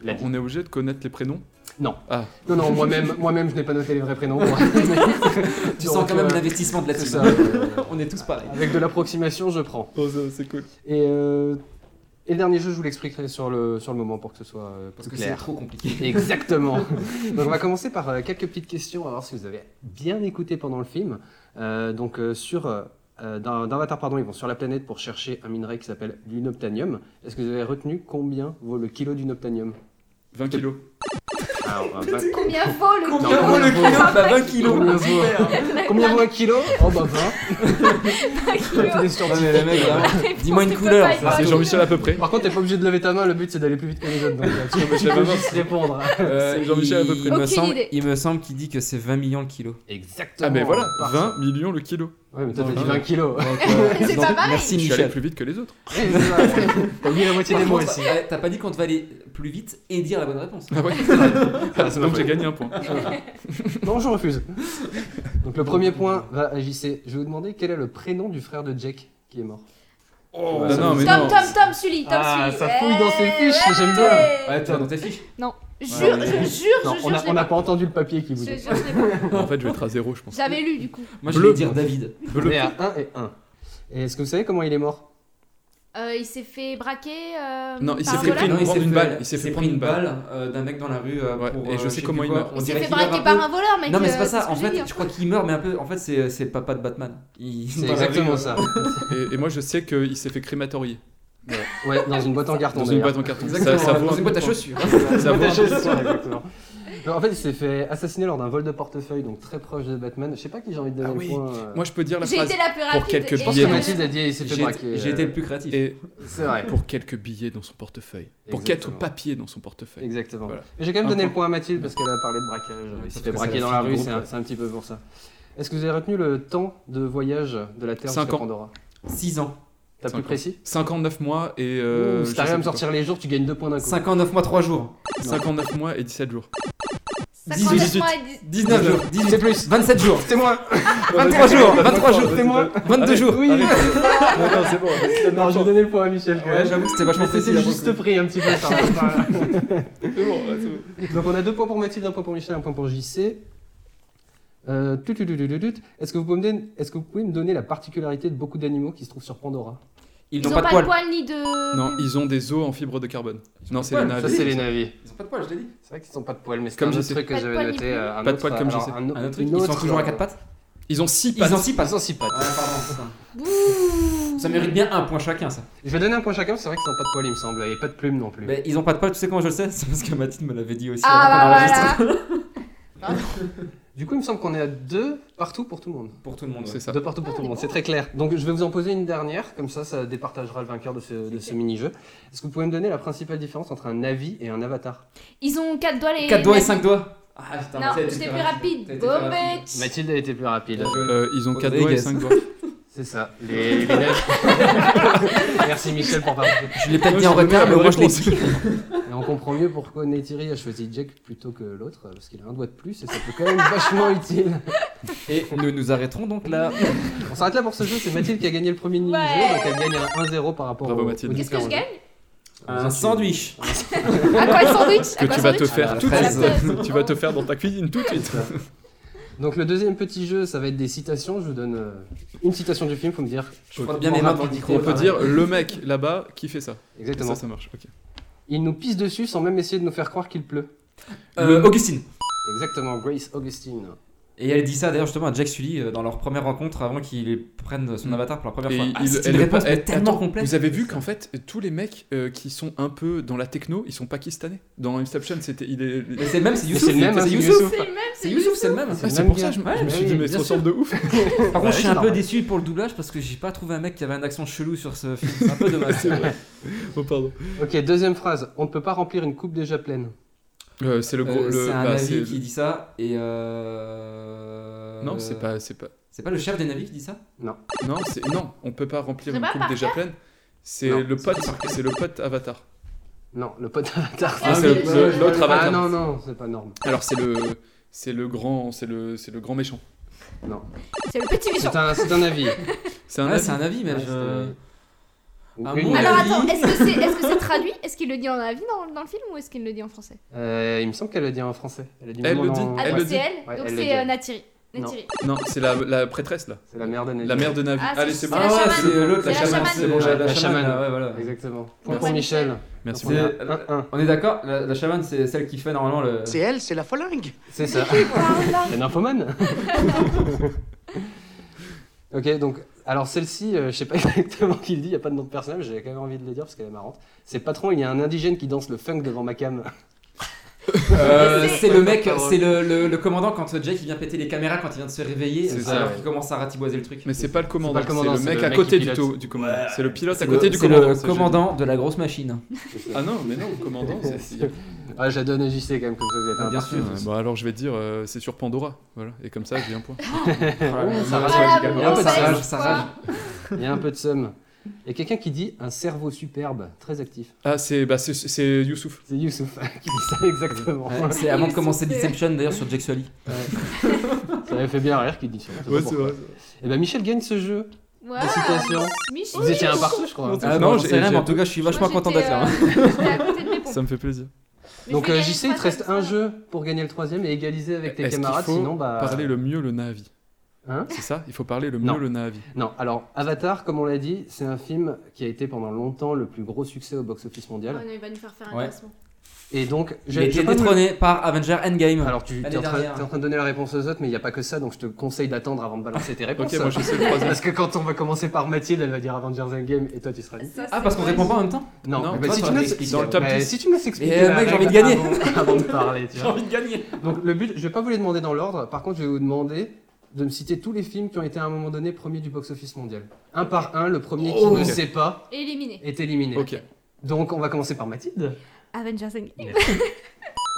La dit. On est obligé de connaître les prénoms? Non. Ah. Non, non, moi-même, moi-même, je n'ai pas noté les vrais prénoms. moi. <laughs> Tu Donc, sens quand même l'investissement de la team. ça, euh, <laughs> On est tous pareils. Avec de l'approximation, je prends. Oh, c'est cool. Et, euh, et le dernier jeu, je vous l'expliquerai sur le, sur le moment pour que ce soit euh, Parce plus que c'est clair. trop compliqué. <laughs> Exactement. donc on va commencer par euh, quelques petites questions, on va voir si vous avez bien écouté pendant le film. Euh, donc euh, sur euh, euh, dans, dans Avatar, pardon, ils vont sur la planète pour chercher un minerai qui s'appelle l'unobtanium. Est-ce que vous avez retenu combien vaut le kilo d'unobtanium 20 kilos. Alors, euh, vingt- Combien vaut le kilo le vaut- kilo Bah 20 kilos. Combien vaut, Super. combien vaut un kilo Oh bah 20. Tous les scientifiques. Ouais, mais le mec, vraiment, réponse, dis-moi une couleur. frère. C'est Jean-Michel à peu près. Par contre, t'es pas obligé de lever ta main, le but c'est d'aller plus vite que les autres. Donc, euh, tu peux juste répondre. Euh, C'est Jean-Michel à peu il- près. Il me semble, il me semble qu'il dit que c'est 20 millions le kilo. Exactement. Ah, mais voilà, Parfait. 20 millions le kilo. Ouais, mais toi, t'as dit non. 20 kilos. C'est pas pareil. Merci Je suis allé Michel. plus vite que les autres. Ouais, c'est ça. T'as oublié la moitié des mots aussi. ouais, T'as pas dit qu'on devait aller plus vite et dire la bonne réponse. Ah ouais <laughs> Ah, c'est ma Donc j'ai gagné un point. <laughs> Non, je refuse. Donc le premier point va à JC. Je vais vous demander quel est le prénom du frère de Jack qui est mort. Oh, non, mais Tom, non. Tom, Tom, Sully, Tom, Ah, Sully. ça fouille dans ses Eh, fiches, j'aime bien. Ouais, t'as dans tes fiches. Non, jure, Ouais. je jure, Non, je on jure, on n'a pas. pas entendu le papier qui vous dit. je pas. <laughs> En fait, je vais être à zéro, je pense. J'avais lu du coup. Moi je Bleu. vais dire David. On est à 1 et 1. Et est-ce que vous savez comment il est mort? Euh, il s'est fait braquer. euh, Non, il s'est fait prendre une balle. Il s'est fait prendre pris une balle. euh, d'un mec dans la rue. euh, Ouais, pour, et je sais comment il meurt. On Il s'est dirait fait braquer par un voleur, mec. Non mais c'est pas ça, en fait je crois qu'il meurt mais un peu, en fait c'est le papa de Batman. C'est exactement ça. Et, et moi, je sais qu'il s'est fait crématorier. Ouais, dans une boîte en carton. Dans une boîte en carton. Exactement, Ça- ça vaut dans un une boîte à chaussures. Ça vaut ça, exactement. En fait, il s'est fait assassiner lors d'un vol de portefeuille, donc très proche de Batman. Je sais pas qui j'ai envie de donner Ah le oui. point. euh. Moi, je peux dire la J'ai phrase été la plus pour rapide. quelques et- Je pense billets. que Mathilde a dit il s'est fait J'ai braquer. été- j'ai euh, été le plus créatif. Et C'est vrai. pour quelques billets dans son portefeuille. Pour quelques papiers dans son portefeuille. Exactement. Voilà. Mais j'ai quand même donné point. le point à Mathilde parce qu'elle a parlé de braquage. Il s'est fait braquer dans la rue, c'est un, petit peu pour ça. Est-ce que vous avez retenu le temps de voyage de la Terre jusqu'à ans. Pandora? 6 ans. T'as plus précis 59 mois et. euh, Ouh, Si t'arrives à me sortir les jours, tu gagnes deux points d'un coup. 59 mois 3 jours. quoi. 59 mois et 17 jours. 59 mois et dix- 19 jours. 18 C'est plus. 27 jours. C'est moi 23 <laughs> jours. 23 jours. C'est moi 22 jours. Oui Non, non, c'est bon. <laughs> Non, je vais donner le point à Michel. Ouais, j'avoue que c'était vachement Mais C'était juste prix un petit peu. <laughs> C'est bon, c'est bon. Donc on a deux points pour Mathilde, un point pour Michel, un point pour JC. Euh. Est-ce que, vous pouvez me donner- est-ce que vous pouvez me donner la particularité de beaucoup d'animaux qui se trouvent sur Pandora? Ils Ils n'ont ont pas de poils. ni de. Non, ils ont des os en fibre de carbone. Non, c'est les poils. Ça, navis. c'est les navis. Ils ont pas de poils, je l'ai dit. C'est vrai qu'ils sont pas de poils, mais c'est Comme un autre truc que Pas de j'avais noté. euh, Pas de autre- poils comme alors, JC. un autre- Un autre truc, une ils sont toujours à 4 pattes Ils ont 6 Ils pattes. ont 6 pattes. Ils ont six pattes. Ça mérite bien un point chacun, ça. Je vais donner un point chacun, c'est vrai qu'ils ont pas de poils, il me semble, et pas de plumes non plus. Mais ils ont pas de poils, tu sais comment je le sais? C'est parce que Mathilde me l'avait dit aussi. Ah avant qu'on bah. <laughs> Du coup, il me semble qu'on est à deux partout pour tout le monde. Pour tout le monde. C'est ouais. ça. Deux partout pour tout le monde, c'est très clair. Donc je vais vous en poser une dernière, comme ça, ça départagera le vainqueur de ce, de ce mini-jeu. Est-ce que vous pouvez me donner la principale différence entre un Navi et un avatar? Ils ont 4 doigts les. 4 doigts et 5 doigts. Ah putain, Non, j'étais plus plus rapide. Rapide. bitch. Mathilde a été plus rapide. Euh, ils ont 4 Rodriguez. doigts et 5 doigts. <laughs> C'est ça, les, les. <laughs> Merci Michel pour participer. Je l'ai peut-être dit en retard, mais moi je l'ai dit. <laughs> On comprend mieux pourquoi Neytiri a choisi Jack plutôt que l'autre, parce qu'il a un doigt de plus et ça peut quand même être vachement utile. Et nous nous arrêterons donc là. On s'arrête là pour ce jeu, c'est Mathilde qui a gagné le premier mini-jeu, Ouais. donc elle gagne un 1-0 par rapport Bravo, au, Mathilde. aux Qu'est-ce que je gagne Un sandwich. À quoi le sandwich À Que quoi tu le vas te sandwich faire À tout de la suite. fraise. Tu vas te faire dans ta cuisine tout de suite. Donc le deuxième petit jeu, ça va être des citations. Je vous donne euh, une citation du film, faut me dire. Je frotte bien mes mains dans le micro. On peut dire le mec là-bas qui fait ça. Exactement. Ça, ça marche. ok. Il nous pisse dessus sans même essayer de nous faire croire qu'il pleut. Euh, Augustine. Exactement, Grace Augustine. Et elle dit ça d'ailleurs justement à Jack Sully euh, dans leur première rencontre avant qu'il prenne son avatar pour la première Et fois. il- Ah, c'est elle une est réponse elle- tellement attends, complète. Vous avez vu qu'en fait, tous les mecs euh, qui sont un peu dans la techno, ils sont pakistanais. Dans Inception, c'était. Il est... Mais c'est le même, c'est Youssouf. c'est le même, hein, c'est c'est Youssouf. Youssouf. C'est le même, C'est Youssouf, c'est le même. Ah, c'est pour gars. ça, je, Ouais, je me suis oui, dit, mais ça ressemble de ouf. Par Bah contre, oui, je suis c'est un peu déçu pour le doublage parce que j'ai pas trouvé un mec qui avait un accent chelou sur ce film. C'est un peu <laughs> dommage. oh, pardon. Ok, deuxième phrase. On ne peut pas remplir une coupe déjà pleine. Euh, c'est le gros. Euh, le, c'est un bah, navi c'est- qui dit ça et euh... Non, c'est pas, c'est pas. C'est pas le chef des navis qui dit ça? Non. Non, c'est non, on peut pas remplir C'est une pas coupe déjà pleine. C'est Non, le pote, c'est le pote Avatar. Non, le pote Avatar. Ah, c'est le- le- l'autre Ah Avatar. non, non, c'est pas norme. Alors c'est le, c'est le grand, c'est le, c'est le grand méchant. Non. C'est le petit méchant. C'est un, c'est un avis. C'est un avis. c'est Une- mon Alors avis- attends, est-ce que c'est est -ce traduit? Est-ce qu'il le dit en avis dans, dans le film ou est-ce qu'il le dit en français? Euh, il me semble qu'elle le dit en français. Elle, dit Elle le en- dit. Ah Elle donc c'est elle? Ouais, Donc c'est euh, Natiri. Non. C'est la, la prêtresse là. C'est la mère de Navi. La mère de Navi. Ah, c'est- Allez, c'est bon. la Ah c'est l'autre, la la chamane. C'est bon, La- la, la chamane. ouais, voilà. Exactement. Point pour Michel. Merci. On est C'est- à 1-1. On est d'accord? La, la chamane, c'est celle qui fait normalement le. C'est elle, c'est la folingue. C'est ça. <laughs> Un infomane <laughs> Ok, donc, alors celle-ci, euh, je sais pas <laughs> exactement qui le dit, il n'y a pas de nom de personnage, j'ai quand même envie de le dire parce qu'elle est marrante. C'est patron, il y a un indigène qui danse le funk devant ma cam. Euh, C'est- le mec, c'est le, le- le commandant quand Jake il vient péter les caméras quand il vient de se réveiller, C'est ça, qu'il commence à ratiboiser le truc. Mais c'est pas le commandant, le c'est le mec le à côté du, du commandant. C'est le pilote à côté le, du c'est commandant. le c'est commandant de la grosse machine. <laughs> Ah non, mais non, le commandant, c'est. Ah, je la donne à JC quand même, comme ça vous êtes un Bien sûr. Ouais, bah alors je vais te dire, euh, c'est sur Pandora. Voilà. Et comme ça, j'ai un point. <laughs> ça rage, Voilà, il y a bon, un peu de ça seum. rage, ça rage. Il y a un peu de somme. Il y a quelqu'un qui dit un cerveau superbe, très actif. Ah, c'est bah, c'est- Youssouf. C'est Youssouf <laughs> qui dit ça exactement. Ouais, c'est avant de commencer Deception d'ailleurs sur Jake Sully. <laughs> Ça avait fait bien rire qu'il dit ça. Ouais, c'est vrai. Et ben Michel gagne ce jeu. Ouais. Félicitations. Michel. Vous étiez un partout, je crois. Ah, Non, non, j'ai- c'est rien, en tout cas, je suis vachement content d'être là. hein. euh, j'étais à côté de mes pompes. <laughs> Ça me fait plaisir. Mais Donc euh, JC, il te reste un jeu pour gagner le troisième et égaliser avec tes camarades, sinon bah. parler le mieux le Navi? Hein C'est ça Il faut parler le mieux Non. le Navi. Non, alors Avatar, comme on l'a dit, c'est un film qui a été pendant longtemps le plus gros succès au box-office mondial. Oh non, il va nous faire faire un Ouais. classement. Et donc, je été me- détrôné par Avenger Endgame. Alors, tu es en, train, en de donner la réponse aux autres, mais il n'y a pas que ça, donc je te conseille d'attendre avant de balancer tes <laughs> réponses. Ok, moi je sais le. Parce que quand on va commencer par Mathilde, elle va dire Avengers Endgame et toi tu seras dit. Ça, Ah, parce qu'on répond pas en même temps Non, Non, mais toi, si, tu me laisses, expliqué dans le top mais 10. si tu me laisses expliquer. Et, euh, mec, j'ai envie de gagner. Avant, avant de parler, tu <laughs> J'ai envie de gagner. Donc le but, je vais pas vous les demander dans l'ordre, par contre je vais vous demander de me citer tous les films qui ont été à un moment donné premiers du box-office mondial. Un par un, le premier qui Oh. ne sait pas Éliminé. est éliminé. Ok. Donc on va commencer par Mathilde. Avengers Endgame. <laughs>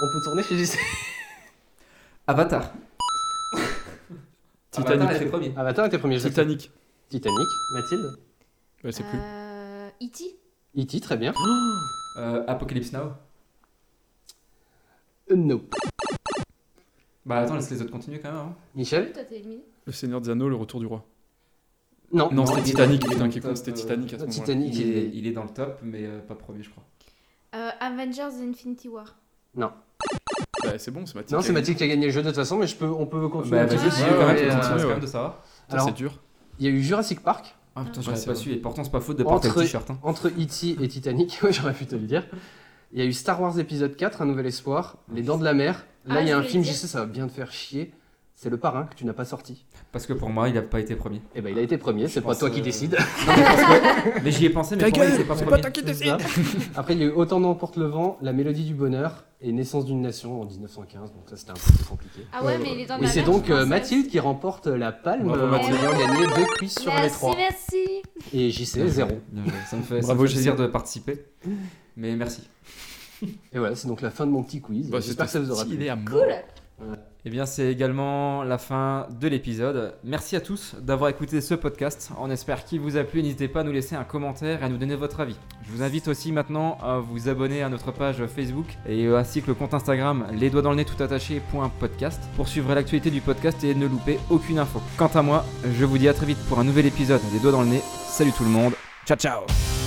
On peut tourner chez JC. Avatar. <laughs> Titanic. Avatar était premier. Avatar était premier. je sais. Titanic. Titanic. Mathilde. Ouais, c'est plus. Euh, E.T. E.T. très bien. <gasps> Euh, Apocalypse Now. Euh, no. Bah attends, laisse les autres continuer quand même. hein. Michel. Toi, t'es éliminé. Le Seigneur des Anneaux, le retour du roi. Non. Non, Non, c'était Titanic, dans- il est putain, dans qui c'était Titanic à ce moment-là. Titanic. Il est, il est dans le top, mais euh, pas premier, je crois. Euh, Avengers Infinity War. Non. Bah, c'est bon, c'est Mathilde. Non, c'est Mathilde qui a gagné le jeu de toute façon, mais je peux, on peut continuer. Bah vas-y, faut euh, continuer, ouais. quand même de savoir. Alors, c'est dur. Il y a eu Jurassic Park. Ah putain, Ouais, j'aurais pas vrai. su, et pourtant c'est pas faute de porter Entre, le t-shirt. hein. entre E.T. et Titanic, <laughs> ouais, j'aurais pu te le dire. Il y a eu Star Wars épisode 4, Un Nouvel Espoir, Les Dents de la Mer. Là, Ah, il y a un film, je sais, ça va bien te faire chier. C'est Le Parrain que tu n'as pas sorti. Parce que pour moi, il a pas été premier. Et ben, il a été premier, c'est pas toi qui euh, décides. Non, mais, <laughs> parce que- mais j'y ai pensé, mais pour moi, il pas premier. C'est ça. <laughs> Après, il y a eu Autant d'emporte le vent, La Mélodie du Bonheur et Naissance d'une Nation en 1915. Donc, ça, c'était un peu plus compliqué. Ah ouais, mais il est dans Et la c'est donc euh, Mathilde qui remporte la palme Bravo, en Mathilde. ayant gagné deux quiz sur les Merci, trois. merci. Et JC, zéro. Ça me fait, ça Bravo, me fait plaisir de participer. Mais merci. <laughs> Et voilà, c'est donc la fin de mon petit quiz. Bah, J'espère que ça vous aura plu. Cool. Eh bien, c'est également la fin de l'épisode. Merci à tous d'avoir écouté ce podcast. On espère qu'il vous a plu. N'hésitez pas à nous laisser un commentaire et à nous donner votre avis. Je vous invite aussi maintenant à vous abonner à notre page Facebook et ainsi que le compte Instagram les doigts dans le nez tout attaché point podcast pour suivre l'actualité du podcast et ne louper aucune info. Quant à moi, je vous dis à très vite pour un nouvel épisode des doigts dans le nez. Salut tout le monde. Ciao ciao